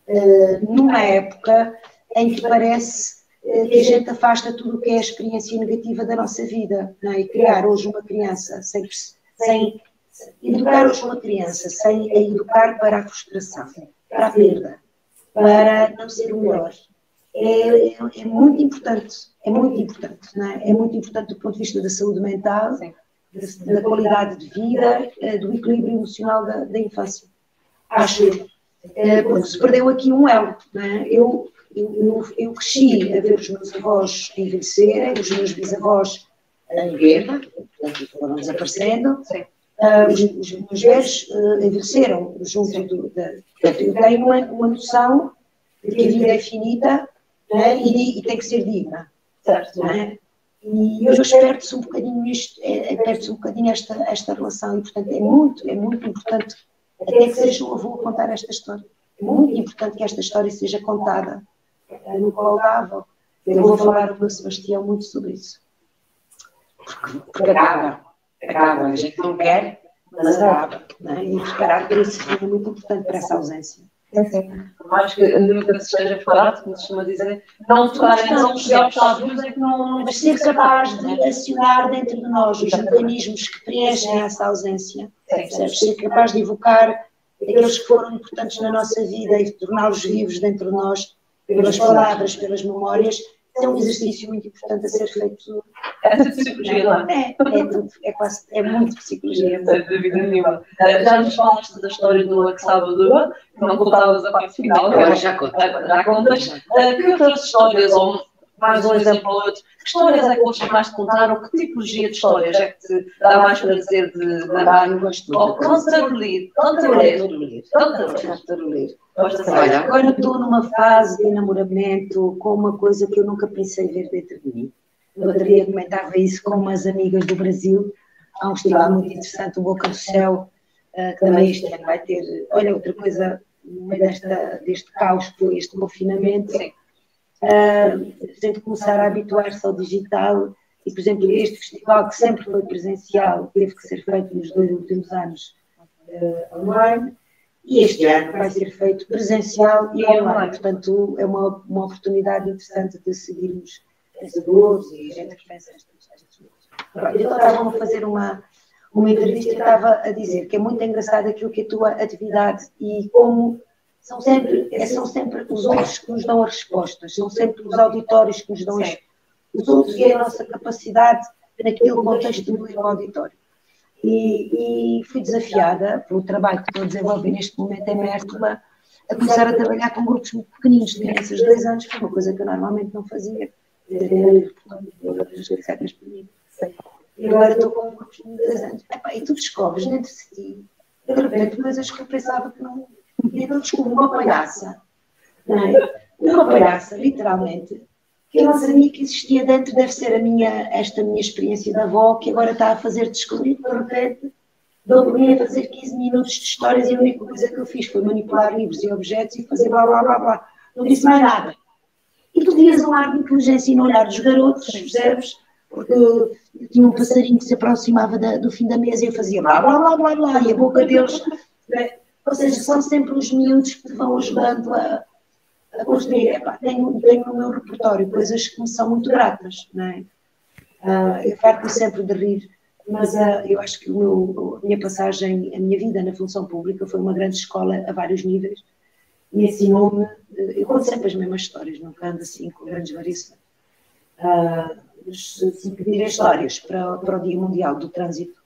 Uh, numa época em que parece uh, que a gente afasta tudo o que é a experiência negativa da nossa vida. É? E criar hoje uma criança sem, sem educar hoje uma criança sem a educar para a frustração, para a perda, para não ser o melhor. É, é, é muito importante, é muito importante, é? é? muito importante do ponto de vista da saúde mental, Sim da, qualidade de vida, eh, do equilíbrio emocional da, da infância. Acho eu. Eh, se perdeu aqui um elo. É? Eu, eu, eu, cresci a ver os meus avós envelhecerem, os meus bisavós em guerra, portanto foram desaparecendo. Uh, os, os, meus velhos uh, envelheceram junto do, da. Portanto, eu tenho uma, uma noção de que a vida é finita né, e, e, tem que ser digna. Certo. Né? E hoje perde-se um bocadinho isto, é, é, perde-se um bocadinho esta, esta relação e, portanto, é muito, é muito importante até que seja o avô a contar esta história. É muito importante que esta história seja contada no colo Eu vou falar com o Sebastião muito sobre isso. Porque, porque acaba, acaba. A gente não quer, mas acaba. Né? E preparar para isso é muito importante para essa ausência. Acho que nunca se esteja preparado, como se chama dizer, não tocar em aos sábios é que não. Mas ser capaz de acionar dentro de nós os mecanismos que preenchem essa ausência. Ser capaz de evocar aqueles que foram importantes na nossa vida e torná-los vivos dentro de nós, pelas palavras, pelas memórias, é um exercício muito importante a ser feito. É tudo psicologia, não é? É, é tudo, é quase, é muito psicologia. Sem dúvida nenhuma. Já nos falaste da história do Ex Salvador, não contavas a parte final. Agora já contas. Que outras histórias, ou mais um exemplo ou outro, que histórias é que gostas mais de contar ou que tipologia de histórias é que te dá mais prazer de narrar? Eu gosto de Ou conta ler. Conta ler. Conta ler. Agora estou numa fase de enamoramento com uma coisa que eu nunca pensei ver dentro de mim. Eu outro dia comentava isso com umas amigas do Brasil. Há um estilo muito interessante, o Boca do Céu, uh, que também este ano vai ter. Olha, outra coisa, no meio desta, deste caos que foi este confinamento, Sim. Uh, a gente começar a habituar-se ao digital. E, por exemplo, este festival que sempre foi presencial, teve que ser feito nos dois últimos anos uh, online e este ano vai ser feito presencial e online. Portanto, é uma, uma oportunidade interessante de seguirmos pensadores e gente que pensa estas coisas. Eu estava a fazer uma, uma entrevista e estava a dizer que é muito engraçado aquilo que é a tua atividade e como são sempre, é, são sempre os outros que nos dão as respostas, são sempre os auditórios que nos dão as, os outros e a nossa capacidade naquele contexto do auditório. E, e, fui desafiada pelo trabalho que estou a desenvolver neste momento em Mértola a começar a trabalhar com grupos muito pequeninos, de crianças de dois anos, que é uma coisa que eu normalmente não fazia. E agora estou com grupos de dois anos. E tu descobres dentro de ti, de repente, coisas que eu pensava que não. E eu descubro uma palhaça. É? Uma palhaça, literalmente, que eu não sabia que existia dentro, deve ser a minha, esta minha experiência da avó, que agora está a fazer descobrir, de repente, dou-me a fazer 15 minutos de histórias e a única coisa que eu fiz foi manipular livros e objetos e fazer blá blá blá blá. Não disse mais nada. E tu vias um ar de inteligência no olhar dos garotos, percebes? Porque tinha um passarinho que se aproximava da, do fim da mesa e eu fazia blá blá blá blá blá, e a boca deles. Né? Ou seja, são sempre os miúdos que vão ajudando a, a construir. Tenho, tenho no meu repertório coisas que me são muito gratas, não é? Uh, eu farto sempre de rir, mas uh, eu acho que meu, a minha passagem, a minha vida na função pública foi uma grande escola a vários níveis e ensinou-me. Eu conto sempre as mesmas histórias, nunca ando assim com grandes variações. Uh, se pedirem histórias para, para o Dia Mundial do Trânsito,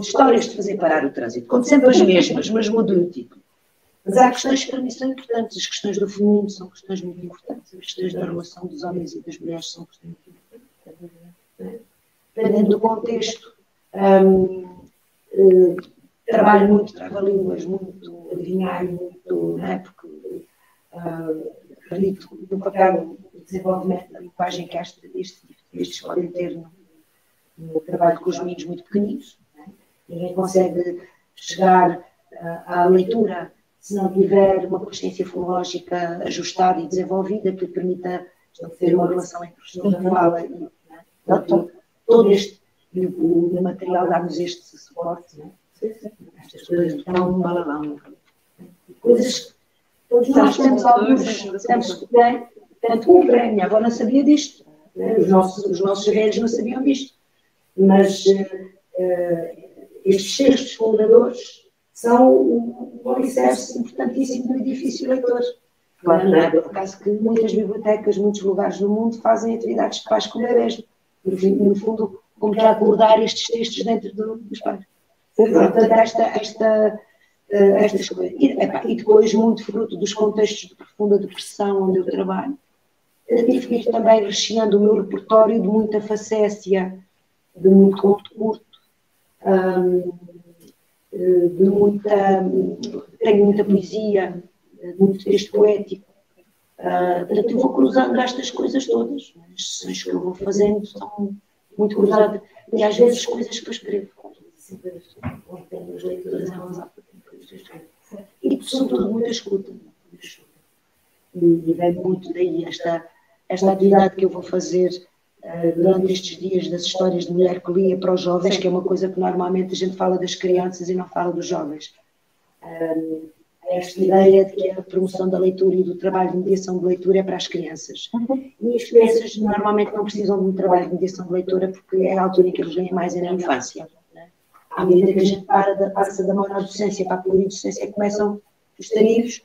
histórias de fazer parar o trânsito. Conto sempre as mesmas, mas mudo o tipo. Mas há questões que para mim são importantes. As questões do feminino são questões muito importantes. As questões da relação dos homens e das mulheres são questões muito importantes. Dependendo do contexto. Um, uh, trabalho muito, trava-línguas, muito adivinhar, muito, não é? Porque uh, acredito no papel do desenvolvimento da linguagem que estes, estes podem ter no, trabalho com os meninos muito pequeninos. É? Ninguém consegue chegar uh, à leitura se não tiver uma consciência fonológica ajustada e desenvolvida que permita ter uma relação entre os sons da fala e né? todo, todo este o, o material dá-nos este suporte, né? estas coisas estão um balalão. Coisas todos nós temos alguns, né? tanto um para a minha avó não sabia disto, né? os, nossos, os nossos velhos não sabiam disto, mas uh, estes textos fundadores são um, um alicerce importantíssimo do edifício leitor. Claro, não é? Por caso que muitas bibliotecas, muitos lugares no mundo fazem atividades de pais com bebês. No fundo, como que acordar estes textos dentro do, dos pais. Portanto, esta, esta, eh, estas coisas. E, e, depois, muito fruto dos contextos de profunda depressão onde eu trabalho, tive que ir também recheando o meu repertório de muita facécia, de muito. Um, de muita, tenho muita poesia, muito texto poético. Uh, portanto, eu vou cruzando estas coisas todas. As sessões que eu vou fazendo são muito cruzadas. E às vezes coisas que eu escrevo. Ontem as leituras. E sobretudo muita escuta. E, e vem muito daí esta, esta atividade que eu vou fazer durante estes dias das histórias de mulher que lia para os jovens, que é uma coisa que normalmente a gente fala das crianças e não fala dos jovens. Esta ideia de que a promoção da leitura e do trabalho de mediação de leitura é para as crianças. Uhum. E as crianças normalmente não precisam de um trabalho de mediação de leitura porque é a altura em que eles leem mais é na infância. Né? À medida que a gente para da, passa da monodocência para a pluridocência, começam os tarifos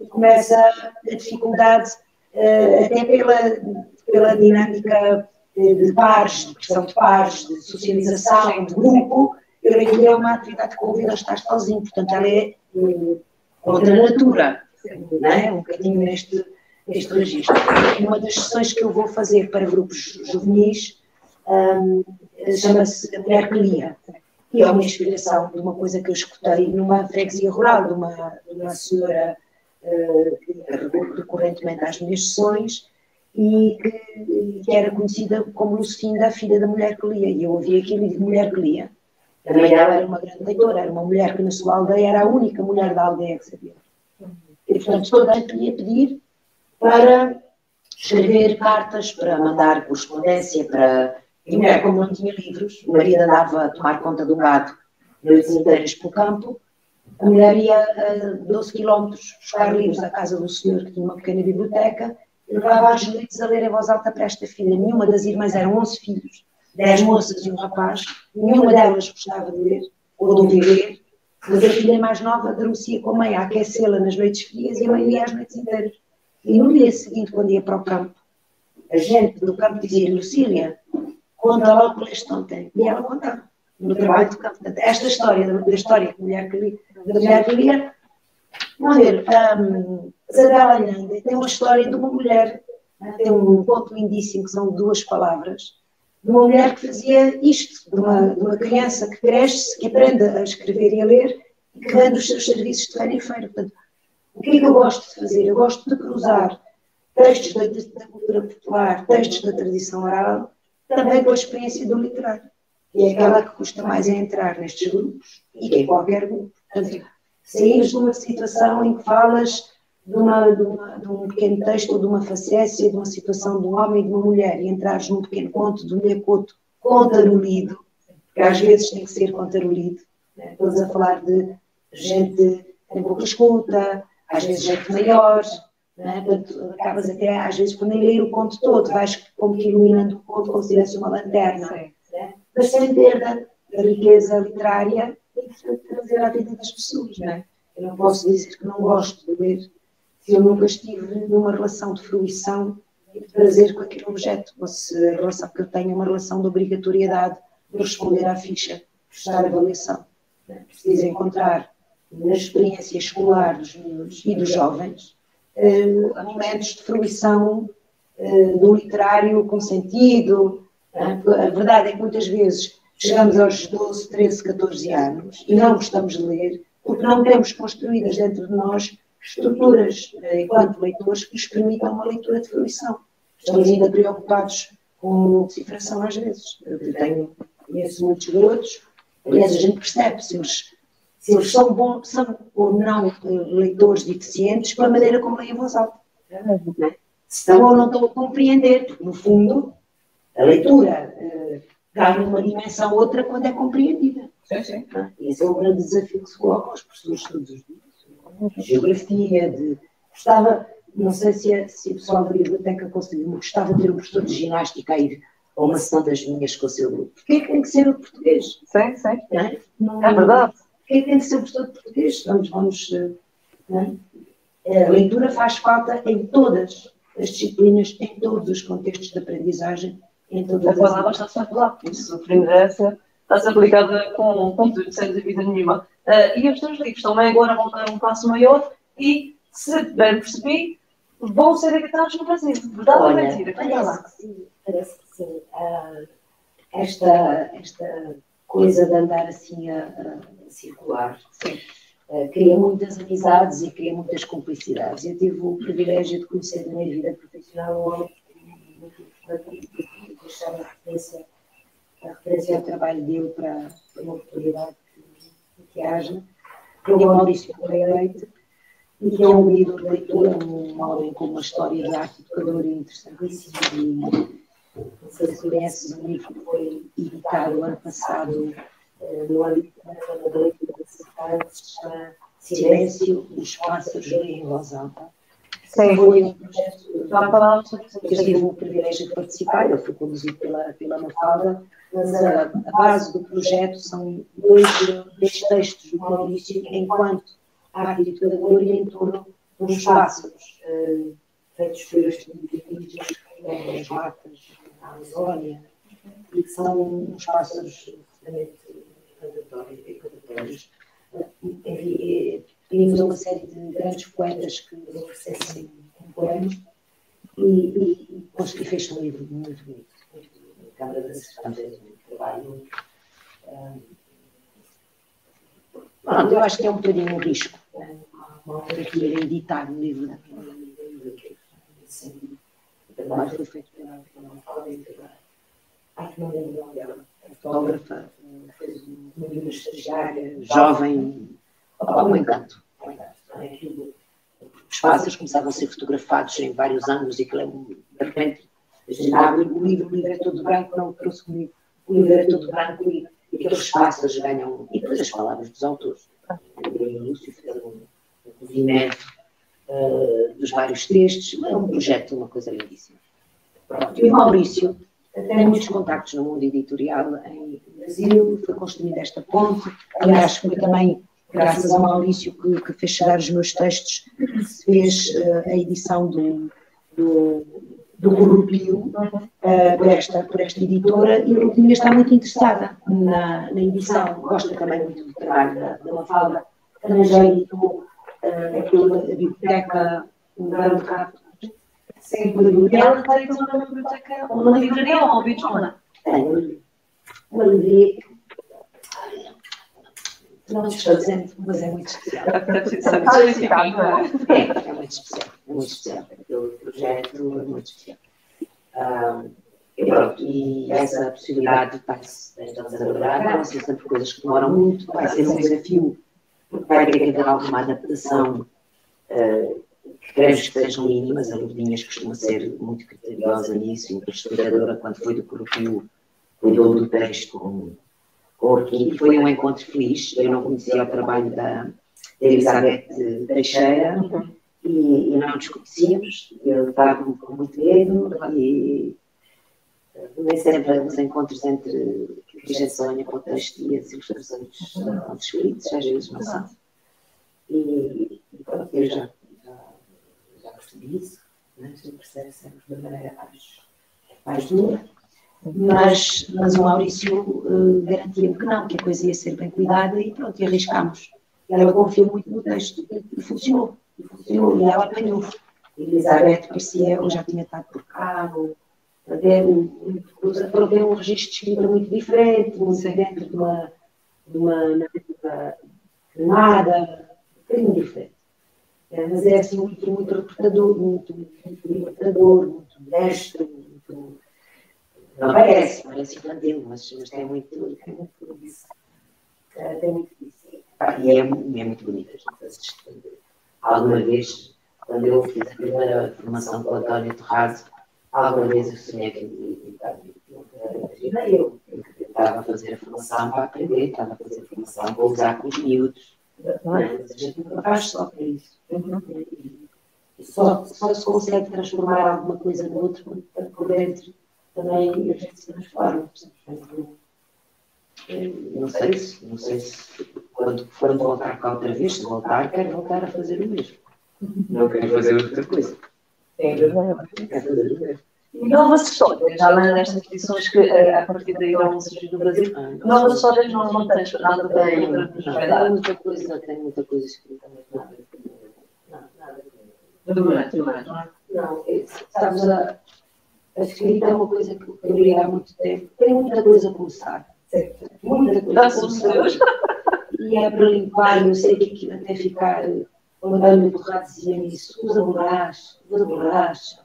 e começa a dificuldade, uh, até pela, pela dinâmica de, pares, de questão de pares, de socialização, de grupo, ele é uma atividade que convida a estar sozinho, portanto ela é contra a natura, é? um bocadinho neste, neste registro. Uma das sessões que eu vou fazer para grupos juvenis um, chama-se Mulher que e é uma inspiração de uma coisa que eu escutei numa freguesia rural, de uma, de uma senhora uh, que recorrentemente às minhas sessões, e que, que, era conhecida como Lucinda, a filha da mulher que lia. E eu ouvi aquilo e digo, mulher que lia. Também ela era uma grande leitora, era uma mulher que na sua aldeia era a única mulher da aldeia que sabia. E, portanto, toda a gente ia pedir para escrever cartas, para mandar correspondência, para. E mulher, como não tinha livros, o marido andava a tomar conta do gado noites inteiras pelo campo, a mulher ia a 12 quilómetros buscar livros à casa do senhor que tinha uma pequena biblioteca levava as noites a ler em voz alta para esta filha. Nenhuma das irmãs eram 11 filhos dez moças e um rapaz, nenhuma delas gostava de ler ou de ouvir ler, mas a filha mais nova adormecia com a mãe a aquecê-la nas noites frias e a mãe lia as noites inteiras. E no dia seguinte, quando ia para o campo, a gente do campo dizia Lucília, conta lá o que leste ontem. E ela contava, no trabalho do campo. Esta história, da, história da mulher que da mulher que lia, vamos ver, um, Isabel Allende tem uma história de uma mulher, né, tem um ponto lindíssimo que são duas palavras, de uma mulher que fazia isto, de uma, de uma criança que cresce, que aprende a escrever e a ler e que vende os seus serviços de feira em feira. Portanto, o que é que eu gosto de fazer? Eu gosto de cruzar textos da, da cultura popular, textos da tradição oral, também com a experiência do literário, que é aquela que custa mais a entrar nestes grupos e que é qualquer grupo. Portanto, saíres de uma situação em que falas de, uma, de, uma, de, um pequeno texto ou de uma facécia, de uma situação de um homem e de uma mulher, e entrares num pequeno conto de um Miyakoto contarolido, porque às vezes tem que ser contarolido, né? estamos a falar de gente que tem pouca escuta, às vezes gente maior, né? Portanto, acabas até às vezes por nem ler o conto todo, vais como que iluminando o conto como se tivesse uma lanterna, né? mas sem perda da riqueza literária e portanto trazer à vida das pessoas. Né? Eu não posso dizer que não gosto de ler se eu nunca estive numa relação de fruição e de prazer com aquele objeto, ou se a relação que eu tenho é uma relação de obrigatoriedade de responder à ficha, prestar avaliação. Preciso encontrar na experiência escolar dos miúdos e dos jovens eh, momentos de fruição eh, do literário com sentido. A verdade é que muitas vezes chegamos aos 12, 13, 14 anos e não gostamos de ler porque não temos construídas dentro de nós estruturas, eh, enquanto leitores, que nos permitam uma leitura de fruição. Estamos ainda preocupados com decifração às vezes. Eu tenho, conheço muitos garotos, aliás, a gente percebe se eles, se eles são são ou não eh, leitores deficientes pela maneira como leem a voz alta. É? Se estão ou não estão a compreender, porque, no fundo, a leitura uh, ganha uma dimensão outra quando é compreendida. Sim, sim. É? Esse é o grande desafio que se coloca aos professores todos os dias geografia, de. Gostava, não sei se, é, se o pessoal da biblioteca conseguiu, gostava de ter um professor de ginástica a ir a uma sessão das minhas com o seu grupo. Porquê é que tem que ser o português? Sim, sim. É, não, é verdade. Porquê é que tem que ser o professor de português? Vamos, vamos. É? A leitura faz falta em todas as disciplinas, em todos os contextos de aprendizagem. Todas a palavra está-se a falar, por isso a aprendizagem está-se aplicada com, com tudo, sem dúvida nenhuma. Uh, e os teus livros também agora vão dar um passo maior e, se bem percebi, vão ser editados no Brasil. Verdade ou mentira? Parece que sim. Parece que sim. Uh, esta, esta coisa de andar assim a, a circular uh, cria muitas amizades e cria muitas cumplicidades. Eu tive o privilégio de conhecer na minha vida profissional um homem muito e deixar a referência, a referência ao trabalho dele para, para uma oportunidade que haja. que é Maurício Correia Leite, e que é um livro de leitura, um homem com uma história de arte educadora interessantíssima. E, não sei se conheces um livro que foi editado ano passado eh, no âmbito da leitura cidade, que se chama Silêncio, os pássaros leem em voz alta. Sim. Foi um projeto que eu tive o privilégio de participar, ele foi conduzido pela, pela Mafalda, mas a, a base do projeto são dois, dois textos do Maurício enquanto arte educadora e em torno pássaros, uh, feitos por estes indivíduos que as matas na Amazónia, e que são pássaros absolutamente encantatórios. Enfim, a uma série de grandes poetas que oferecessem um poema e, e, e fez um livro muito bonito. A Câmara da Assistência fez um trabalho. Um, eu acho que é um bocadinho um risco. Uma autora que ia editar um livro da o trabalho foi feito pela, Ai, que não lembro dela. Fotógrafa, um livro estagiária, jovem, um encanto. Os pássaros começavam a ser fotografados em vários ângulos e que de repente o livro, o livro é todo branco, não trouxe comigo. O livro é todo branco e, aqueles pássaros ganham. E depois as palavras dos autores. O Lúcio fez um, um cozimento uh, dos vários textos. É um projeto, uma coisa lindíssima. Pronto. E o Maurício tem muitos contactos no mundo editorial em Brasil, foi construída esta ponte. Aliás, foi também graças ao Maurício que, que fez chegar os meus textos, fez uh, a edição do, do, do Corrupio uh, por, esta, por esta editora e a Rupinha está muito interessada na, na edição, gosta também muito do trabalho da, da Mafalda, também já editou uh, aquilo, a biblioteca um grande rato. Sempre. Ela tem uma biblioteca, uma livraria ou uma biblioteca? Tem uma livraria não estou dizendo, mas é muito especial. É, é muito especial, é muito especial. Aquele projeto é muito especial. Um, e pronto, e essa possibilidade de estar-se a trabalhar, não são sempre coisas que demoram muito, vai ser um desafio, porque vai ter que haver alguma adaptação, uh, que queremos que sejam mínimas, a Lourdinhas costuma ser muito criteriosa nisso, e a historiadora, quando foi do Corupio, cuidou do texto com porque foi um encontro feliz. Eu não conhecia o trabalho da, Elizabeth Teixeira e, e, não nos conhecíamos. Eu estava com muito medo e nem sempre os encontros entre que a gente sonha com o texto e as ilustrações são escritos, às vezes não são. E, e pronto, eu já, já, já percebi isso, né? a gente percebe sempre de maneira mais, mais dura mas, mas o Maurício uh, garantia-me que não, que a coisa ia ser bem cuidada e pronto, e arriscámos. Ela confiou muito no texto e, funcionou, e funcionou, e ela apanhou. Elizabeth parecia, eu já tinha estado por cá, para ver, para ver um registro de escrita muito diferente, muito dentro de uma, de uma narrativa nada, um bocadinho diferente. É, mas é assim muito, muito reportador, muito, muito libertador, muito destro, muito não parece, parece infantil, mas, mas tem muito, tem muito. Tem muito disso. E é, é muito bonita. Alguma vez, quando eu fiz a primeira formação com o António Terrazo, alguma vez eu sonhei que eu. Eu estava a fazer a formação para aprender, estava a fazer a formação para usar com os miúdos. Mas a gente nunca faz só para isso. Só, só se consegue transformar alguma coisa no outro por dentro também a gente se transforma. Não sei se, não sei se quando, quando voltar cá outra vez, se voltar, quero voltar a fazer o mesmo. Não quero fazer outra coisa. É verdade. Quero fazer o mesmo. E novas histórias, além destas edições que eh, a partir daí vão surgir no Brasil, novas histórias não, não tens nada para Tem muita coisa, tem muita coisa escrita, mas nada. Nada. Do momento, do momento. Não, sabes, a, a escrita é uma coisa que eu li há muito tempo. Tem muita coisa a começar. Muita coisa a começar. E é para limpar, eu sei que aquilo até ficar, quando a minha borracha dizia isso, usa borracha, usa borracha.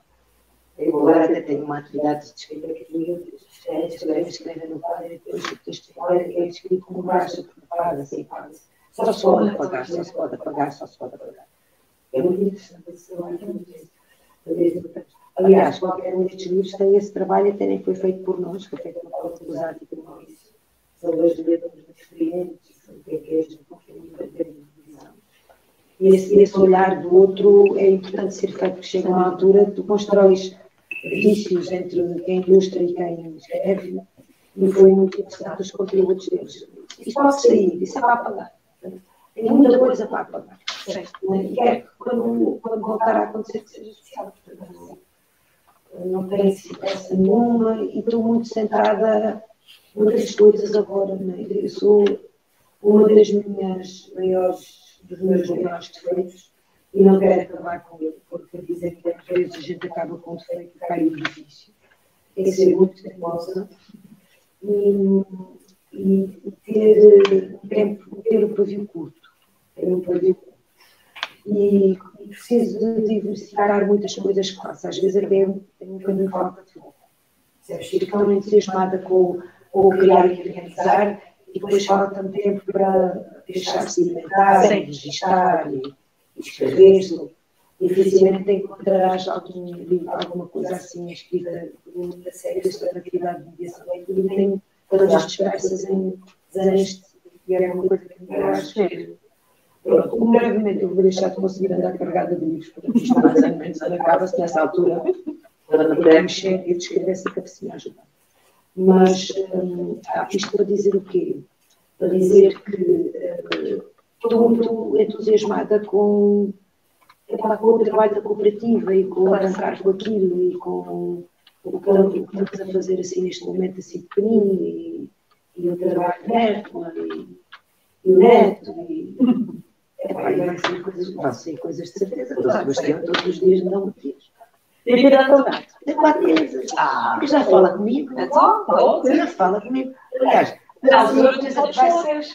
Eu agora até tenho uma atividade de escrita que escreve, escreve, escreve no quadro e depois o texto fora é escrito com borracha, porque faz assim, faz. Só se pode apagar, só se pode apagar, só se pode apagar. É muito interessante esse trabalho Aliás, qualquer um destes livros tem esse trabalho, até nem foi feito por nós, foi feito por Paulo Cruzado e por Maurício. São dois muito experientes, o que é que é que é. E esse, esse olhar do outro é importante ser feito, porque chega uma altura, tu constróis vícios entre quem ilustra e quem escreve, e foi muito interessante os contributos deles. Isso pode sair, isso é para apagar. Tem muita coisa para apagar. E quero que quando, quando voltar a acontecer que seja especial. Não tenho essa nenhuma e estou muito centrada outras coisas agora. Né? Eu sou uma das minhas maiores, dos meus maiores defeitos e não quero acabar com ele, porque dizem que às vezes a gente acaba com um defeito e cai no difícil. Tem que ser muito teimosa e, e ter, tempo, ter o pavio curto. Ter um pavio curto. E, e preciso de diversificar muitas coisas que faço. Às vezes até tenho um bocadinho falta de foco. Fico tão entusiasmada com, o criar e organizar e depois falta-me tempo para deixar-se alimentar, registrar e, e escrever. Dificilmente encontrarás algum alguma coisa assim escrita da série da atividade de mediação e tenho todas as esperanças em desenhos e era uma coisa que me Pronto, brevemente eu vou deixar de conseguir andar carregada de livros, porque isto mais ou menos acaba-se nessa altura, para mexer e descrever essa ajudar. Mas hum, ah, isto para dizer o quê? Para dizer que uh, estou muito entusiasmada com, com o trabalho da cooperativa e com arrancar com aquilo e com o que estamos a fazer assim neste momento assim pequenino e, e o trabalho de Neto e, e o Neto e vai ser coisas, de certeza, o Sebastião todos os dias me dá. E dá saudade? Tem quatro meses. Ah, já fala comigo. É só? Já fala comigo. Aliás,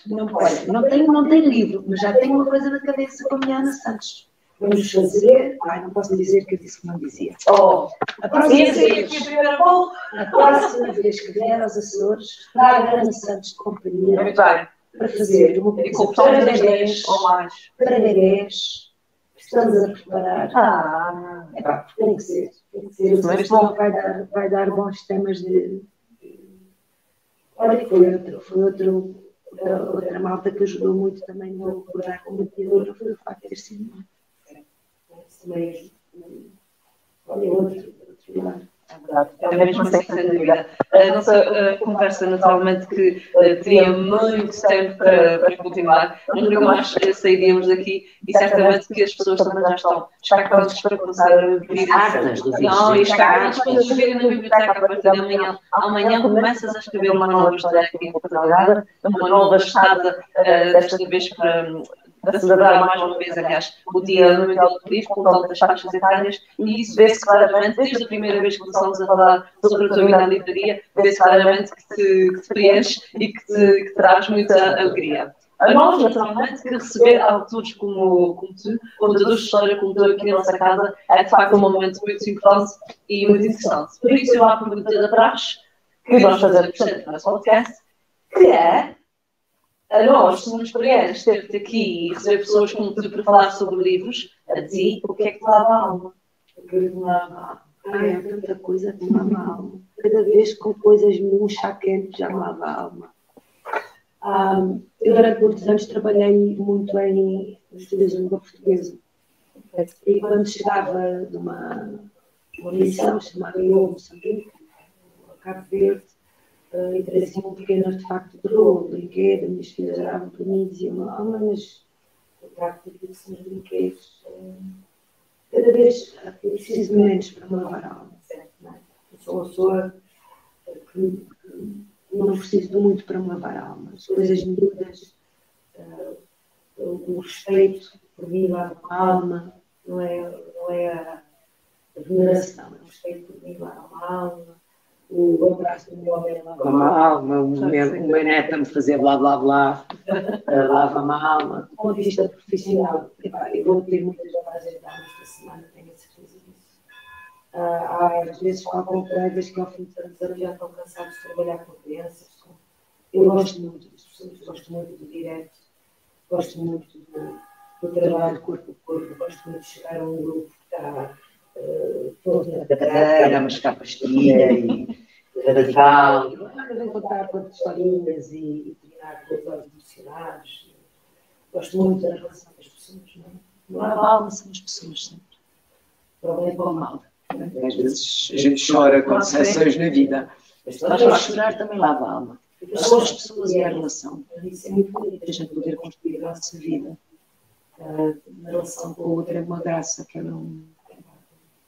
não, olha, não, tenho, não tenho livro, mas já tenho uma coisa na cabeça com a minha Ana Santos. Vamos fazer. Ai, não posso dizer que eu disse que não dizia. Oh, a próxima, vez, a próxima vez que vier aos Açores, traga Ana Santos de companhia Muito bem. Para fazer uma coisa para bebês ou mais. Para bebês. Estamos a preparar. Ah, é pá, tem que ser. Tem que ser. Mas bom. Vai, dar, vai dar bons temas de. Olha, foi outro, foi outro, outra, outra malta que ajudou muito também no acordar com o mediador, foi o facto de ter sido também olha outro. É mesmo assim, sem dúvida. A nossa uh, conversa, naturalmente, que uh, teria muito tempo para, para continuar, nunca mais sairíamos daqui e certamente que as pessoas também já estão expectantes para começar a vir. Não, e expectantes para nos verem na biblioteca a partir da manhã. Amanhã começas a escrever uma nova história aqui em Portugal, uma nova estada, uh, desta vez para para celebrar mais uma vez, aliás, o Dia do Turismo, com tantas faixas etárias, e isso vê-se claramente, desde a primeira vez que começamos a falar sobre a tua na livraria, vê-se claramente que te, que te preenche e que te que traz muita alegria. A nós, naturalmente, que receber autores como, como tu, contadores de história como tu aqui na nossa casa, é de facto um momento muito importante e muito interessante. Por isso, eu há a pergunta de atrás, que vamos fazer, portanto, no nosso podcast, que é a nós somos experientes ter-te aqui e receber pessoas como tu para falar sobre livros, a ti, o que é que te lava a alma? O que me lava Ai, há tanta coisa que me lava a alma. Cada vez com coisas um chá quente já me lava a alma. Um, eu durante muitos anos trabalhei muito em estudos de língua portuguesa. E quando chegava de uma missão chamada Eu Moçambique, Cabo Verde, uh, e trazia um pequeno artefacto de rolo, brinquedo, minhas filhas oravam para mim e diziam, ah, mas eu trago tudo isso nos brinquedos. Uh, cada vez eu preciso menos para me lavar a alma, certo? É? Eu sou uma pessoa que, não preciso de muito para me lavar a alma. As coisas miúdas, uh, o, respeito por mim lava a alma, não é, não é a veneração, é o respeito por mim lava a alma o abraço do meu homem lava a alma, o meu, neto a me fazer blá blá blá, lava-me a alma. Do ponto de vista profissional, eu vou ter muitas horas de dar esta semana, tenho a certeza disso. Uh, há às vezes falo com colegas que ao fim de tantos anos já estão cansados de trabalhar com crianças. Eu gosto muito das pessoas, gosto muito do direto, gosto muito do, do trabalho corpo a corpo, gosto muito de chegar a um grupo que está na cadeira, a mascar pastilha e radical, e contar quantas historinhas e, terminar com os olhos emocionados. Gosto muito da relação das pessoas, não é? Não há alma, são as pessoas sempre. Para o bem e para o mal. Às vezes a gente chora com decepções na vida. Mas chorar também lava a alma. São as pessoas e a relação. Isso é muito bonito, a gente poder construir a nossa vida. Uh, na relação com a outra é uma graça que eu não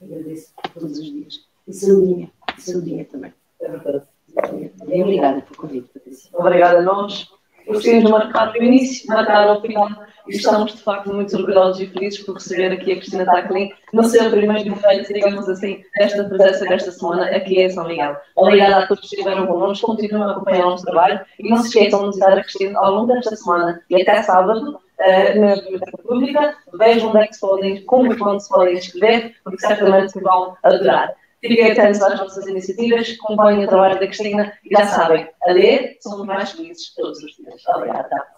agradeço todos os dias. E saudinha, saudinha também. É verdade. E obrigada pelo convite, Patrícia. Obrigada a nós. Gostaríamos de marcar o início, marcar o final e estamos de facto muito orgulhosos e felizes por receber aqui a Cristina Taclin no seu primeiro feito, digamos assim, desta presença desta semana aqui em São Miguel. Obrigada a todos que estiveram connosco, continuem a acompanhar o nosso trabalho e não se esqueçam de visitar a Cristina ao longo desta semana e até sábado. Uh, na Biblioteca Pública, vejam onde é que se podem, como e quando se podem inscrever, porque certamente vão adorar. Fiquem atentos às nossas iniciativas, acompanhem o trabalho da Cristina e já sabem, a ler somos mais felizes todos os dias. Obrigada.